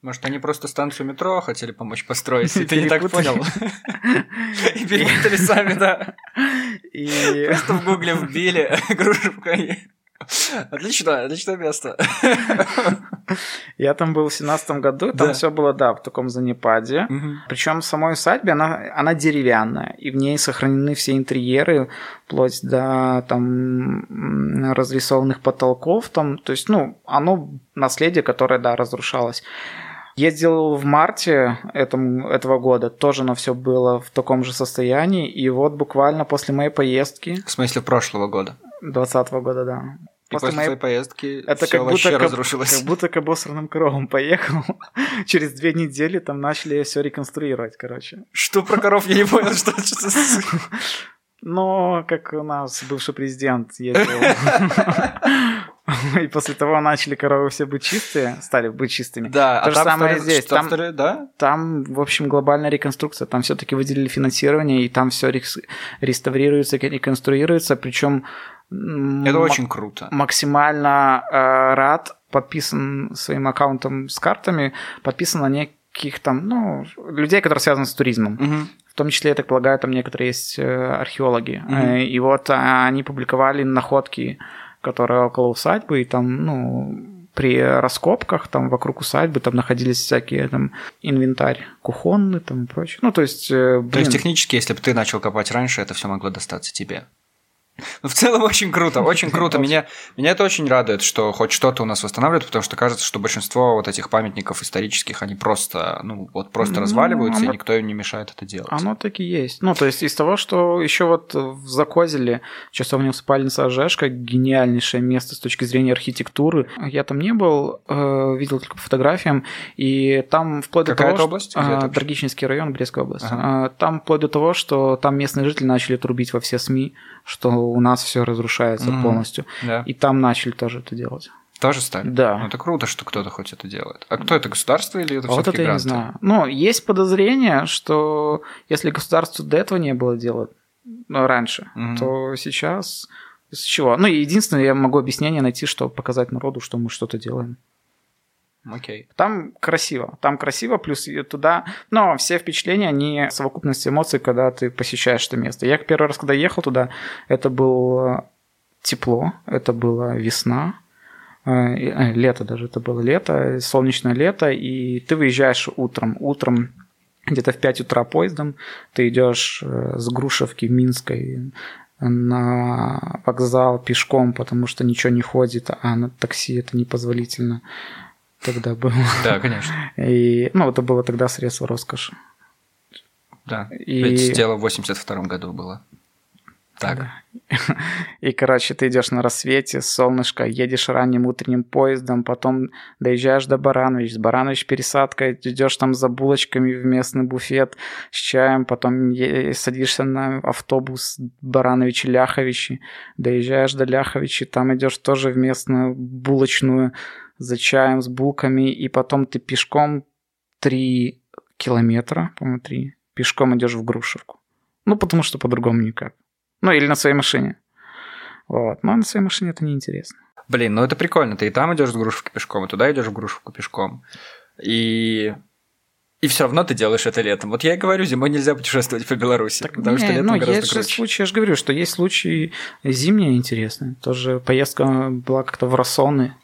Speaker 2: Может, они просто станцию метро хотели помочь построить, и ты не так понял? И перепутали сами, да. Просто в гугле вбили Грушевка. Отлично, отличное место.
Speaker 1: Я там был в 17 году, там
Speaker 2: Да.
Speaker 1: все было, да, в таком занепаде.
Speaker 2: Мгм.
Speaker 1: Причем в самой усадьбе она, она деревянная, и в ней сохранены все интерьеры, вплоть до там разрисованных потолков, там, то есть, ну, оно наследие, которое, да, разрушалось. Ездил в марте этому, этого года, тоже на все было в таком же состоянии, и вот буквально после моей поездки,
Speaker 2: В смысле прошлого года.
Speaker 1: 20 года, да,
Speaker 2: После твоей поездки
Speaker 1: это
Speaker 2: всё
Speaker 1: как
Speaker 2: вообще
Speaker 1: будто, как,
Speaker 2: разрушилось.
Speaker 1: как будто к обосранным коровам поехал. Через две недели там начали все реконструировать, короче.
Speaker 2: Что про коров я не понял, что
Speaker 1: Но как у нас бывший президент ездил. И после того начали коровы все быть чистые, стали быть чистыми.
Speaker 2: Да,
Speaker 1: То
Speaker 2: а
Speaker 1: же
Speaker 2: там
Speaker 1: самое
Speaker 2: стали-
Speaker 1: здесь.
Speaker 2: Там- стали- да?
Speaker 1: Там, в общем, глобальная реконструкция. Там все-таки выделили финансирование, и там все реставрируется, реконструируется. Причем
Speaker 2: Это очень круто.
Speaker 1: максимально э, рад, подписан своим аккаунтом с картами, подписан на неких там, ну, людей, которые связаны с туризмом.
Speaker 2: Мгм.
Speaker 1: В том числе, я так полагаю, там некоторые есть э, археологи.
Speaker 2: Мгм.
Speaker 1: Э, И вот а, они публиковали находки, которые около усадьбы, и там, ну, при раскопках там вокруг усадьбы там находились всякие там инвентарь кухонный там и прочее. Ну, то есть, э,
Speaker 2: То
Speaker 1: блин,
Speaker 2: есть технически, если бы ты начал копать раньше, это все могло достаться тебе. Ну, в целом очень круто, очень круто. Меня, меня это очень радует, что хоть что-то у нас восстанавливают, потому что кажется, что большинство вот этих памятников исторических, они просто, ну, вот просто
Speaker 1: Ну,
Speaker 2: разваливаются, и
Speaker 1: оно-
Speaker 2: никто им не мешает это делать.
Speaker 1: Оно так и есть. Ну, то есть из того, что еще вот в Закозеле часовня спальница Ожешка, гениальнейшее место с точки зрения архитектуры. Я там не был, э, видел только по фотографиям, и там вплоть
Speaker 2: Какая
Speaker 1: до того,
Speaker 2: область?
Speaker 1: что... Драгичинский район, Брестская область.
Speaker 2: Ага.
Speaker 1: А, Там вплоть до того, что там местные жители начали трубить во все СМИ, что у нас все разрушается
Speaker 2: Мгм.
Speaker 1: полностью.
Speaker 2: Да.
Speaker 1: И там начали тоже это делать.
Speaker 2: Тоже стали?
Speaker 1: Да.
Speaker 2: Ну, это круто, что кто-то хоть это делает. А кто это, государство или это
Speaker 1: А вот это я не знаю. Ну, есть подозрение, что если государству до этого не было дела ну, раньше,
Speaker 2: Мгм.
Speaker 1: то сейчас с чего? Ну, единственное, я могу объяснение найти, чтобы показать народу, что мы что-то делаем.
Speaker 2: Окей.
Speaker 1: Там красиво, там красиво, плюс туда, но все впечатления, они совокупность эмоций, когда ты посещаешь это место. Я первый раз, когда ехал туда, это было тепло, это была весна, э, э, лето даже, это было лето, солнечное лето, и ты выезжаешь утром, утром где-то в 5 утра поездом, ты идешь э, с Грушевки Минской на вокзал пешком, потому что ничего не ходит, а на такси это непозволительно тогда было.
Speaker 2: Да, конечно.
Speaker 1: И, ну, это было тогда средство роскоши.
Speaker 2: Да.
Speaker 1: И-
Speaker 2: Ведь дело в 82 году было. Так.
Speaker 1: Да. И, короче, ты идешь на рассвете, солнышко, едешь ранним утренним поездом, потом доезжаешь до Баранович, с Баранович пересадка, идешь там за булочками в местный буфет с чаем, потом е- садишься на автобус Барановичи-Ляховичи, доезжаешь до Ляховичи, там идешь тоже в местную булочную за чаем, с булками, и потом ты пешком три километра, по-моему, три, пешком идешь в Грушевку. Ну, потому что по-другому никак. Ну, или на своей машине. Вот. Но на своей машине это неинтересно.
Speaker 2: Блин, ну это прикольно. Ты и там идешь с Грушевки пешком, и туда идешь в Грушевку пешком. И и все равно ты делаешь это летом. Вот я и говорю, зимой нельзя путешествовать по Беларуси,
Speaker 1: Так
Speaker 2: потому
Speaker 1: не,
Speaker 2: что летом
Speaker 1: ну,
Speaker 2: гораздо
Speaker 1: есть
Speaker 2: круче.
Speaker 1: случаи, я же говорю, что есть случаи зимние интересные. Тоже поездка была как-то в Рассоны,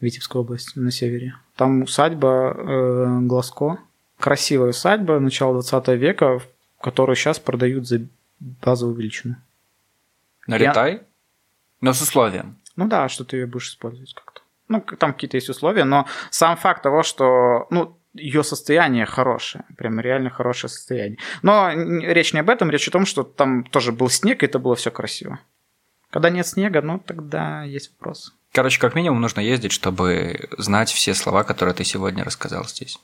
Speaker 1: Витебской области, на севере. Там усадьба э, Глазко. Красивая усадьба начала 20 века, которую сейчас продают за базовую величину.
Speaker 2: Налетай, но с условием.
Speaker 1: Ну да, что ты ее будешь использовать как-то. Ну, там какие-то есть условия, но сам факт того, что, ну, ее состояние хорошее, прям реально хорошее состояние. Но речь не об этом, речь о том, что там тоже был снег, и это было все красиво. Когда нет снега, ну, тогда есть вопрос.
Speaker 2: Короче, как минимум нужно ездить, чтобы знать все слова, которые ты сегодня рассказал здесь.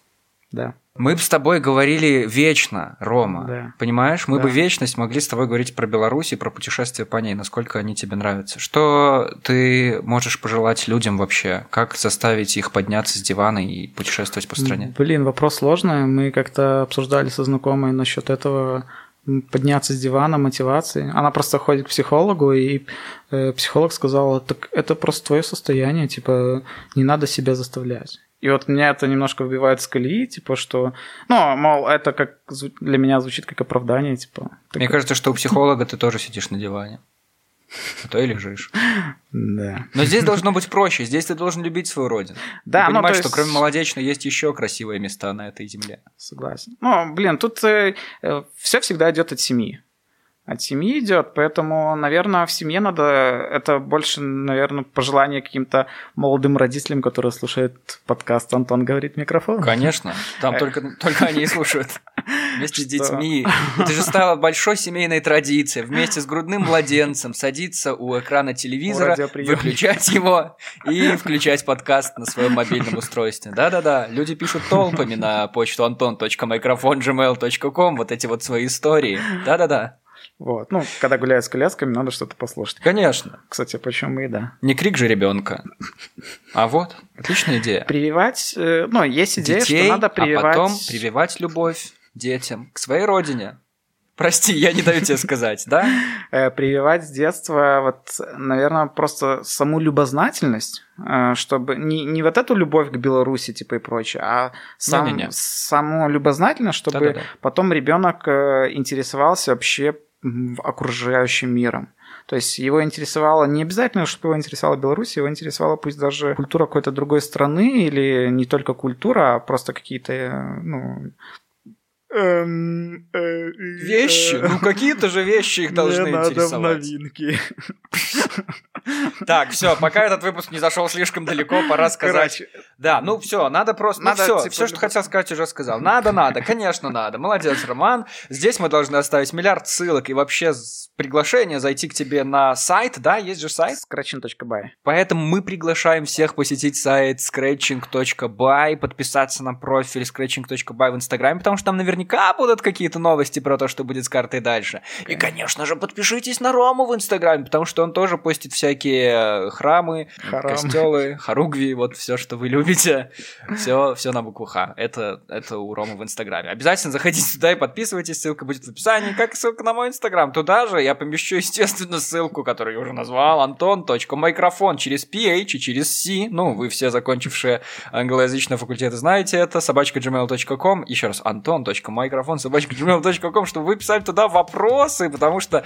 Speaker 1: Да.
Speaker 2: Мы бы с тобой говорили вечно, Рома.
Speaker 1: Да.
Speaker 2: Понимаешь? Мы
Speaker 1: Да.
Speaker 2: бы вечность могли с тобой говорить про Беларусь и про путешествия по ней, насколько они тебе нравятся. Что ты можешь пожелать людям вообще? Как заставить их подняться с дивана и путешествовать по стране?
Speaker 1: Блин, вопрос сложный. Мы как-то обсуждали со знакомой насчет этого подняться с дивана, мотивации. Она просто ходит к психологу, и э, психолог сказал, так это просто твое состояние, типа, не надо себя заставлять. И вот меня это немножко выбивает с колеи, типа, что, ну, мол, это как для меня звучит как оправдание, типа.
Speaker 2: Мне
Speaker 1: Так-
Speaker 2: кажется, что у психолога ты тоже сидишь на диване. А то и лежишь.
Speaker 1: Да.
Speaker 2: Но здесь должно быть проще. Здесь ты должен любить свою родину.
Speaker 1: Да,
Speaker 2: и
Speaker 1: ну,
Speaker 2: понимать,
Speaker 1: то
Speaker 2: что
Speaker 1: есть-
Speaker 2: кроме Молодечной есть еще красивые места на этой земле.
Speaker 1: Согласен. Ну, блин, тут все всегда идет от семьи. От семьи идет, поэтому, наверное, в семье надо это больше, наверное, пожелание каким-то молодым родителям, которые слушают подкаст Антон говорит микрофон.
Speaker 2: Конечно, там только, только они и слушают. Вместе с детьми. Это же стало большой семейной традицией. Вместе с грудным младенцем садиться у экрана телевизора, выключать его и включать подкаст на своем мобильном устройстве. Да-да-да, люди пишут толпами на почту anton.microphone.gmail.com вот эти вот свои истории. Да-да-да,
Speaker 1: Вот. Ну, когда гуляют с колясками, надо что-то послушать.
Speaker 2: конечно.
Speaker 1: Кстати, почему и да.
Speaker 2: Не крик же ребенка. А вот, отличная идея.
Speaker 1: Прививать, э, ну, есть идея,
Speaker 2: детей,
Speaker 1: что надо
Speaker 2: а
Speaker 1: прививать...
Speaker 2: потом прививать любовь детям к своей родине. Прости, я не даю тебе сказать, да?
Speaker 1: э, прививать с детства, вот, наверное, просто саму любознательность, э, чтобы не, не вот эту любовь к Беларуси, типа и прочее, а сам,
Speaker 2: Не-не-не.
Speaker 1: саму любознательность, чтобы
Speaker 2: Да-да-да.
Speaker 1: потом ребенок э, интересовался вообще окружающим миром. То есть его интересовало не обязательно, чтобы его интересовала Беларусь, его интересовала пусть даже культура какой-то другой страны или не только культура, а просто какие-то, ну, эм, э,
Speaker 2: Вещи,
Speaker 1: э,
Speaker 2: ну какие-то же вещи их должны
Speaker 1: мне надо в
Speaker 2: интересовать.
Speaker 1: новинки.
Speaker 2: Так, все, пока этот выпуск не зашел слишком далеко, пора сказать.
Speaker 1: Короче,
Speaker 2: Да, ну все, надо просто.
Speaker 1: Надо,
Speaker 2: ну все,
Speaker 1: типа,
Speaker 2: все, что
Speaker 1: любо-
Speaker 2: хотел сказать, уже сказал. Надо, надо, конечно, надо. Молодец, Роман. Здесь мы должны оставить миллиард ссылок и вообще приглашение зайти к тебе на сайт, да, есть же сайт.
Speaker 1: Scratching.by.
Speaker 2: Поэтому мы приглашаем всех посетить сайт scratching.by, подписаться на профиль scratching.by в Инстаграме, потому что там наверняка будут какие-то новости про то, что будет с картой дальше. И, конечно же, подпишитесь на Рому в Инстаграме, потому что он тоже постит всякие э, храмы,
Speaker 1: Харам.
Speaker 2: костелы, хоругви, вот все, что вы любите. Все, все на букву Х. Это, это у Ромы в Инстаграме. Обязательно заходите туда и подписывайтесь. Ссылка будет в описании, как и ссылка на мой Инстаграм. Туда же я помещу, естественно, ссылку, которую я уже назвал. Антон.микрофон через PH и через C. Ну, вы все закончившие англоязычные факультеты знаете это. Собачка gmail.com. Еще раз, антон.микрофон собачка gmail.com, чтобы вы писали туда вопросы, потому что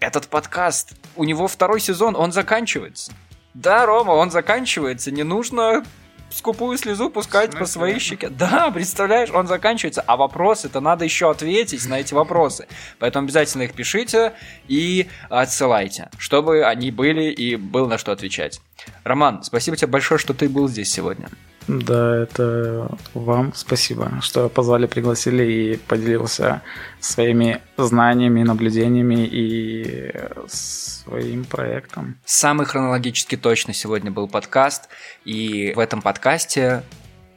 Speaker 2: этот подкаст, у него второй сезон, он заканчивается. Да, Рома, он заканчивается. Не нужно скупую слезу пускать по своей щеке. Да, представляешь, он заканчивается. А вопросы-то надо еще ответить на эти вопросы. Поэтому обязательно их пишите и отсылайте, чтобы они были и было на что отвечать. Роман, спасибо тебе большое, что ты был здесь сегодня.
Speaker 1: Да, это вам спасибо, что позвали, пригласили и поделился своими знаниями, наблюдениями и своим проектом.
Speaker 2: Самый хронологически точно сегодня был подкаст, и в этом подкасте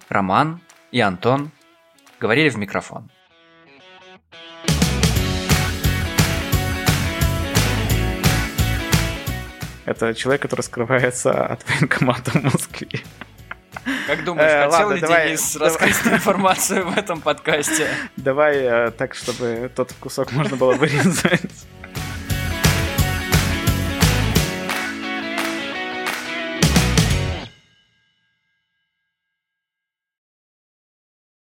Speaker 2: Роман и Антон говорили в микрофон.
Speaker 1: Это человек, который скрывается от военкомата в Москве.
Speaker 2: Как думаешь, э, хотел ладно, ли давай, Денис давай. раскрыть информацию в этом подкасте?
Speaker 1: Давай э, так, чтобы тот кусок можно было вырезать.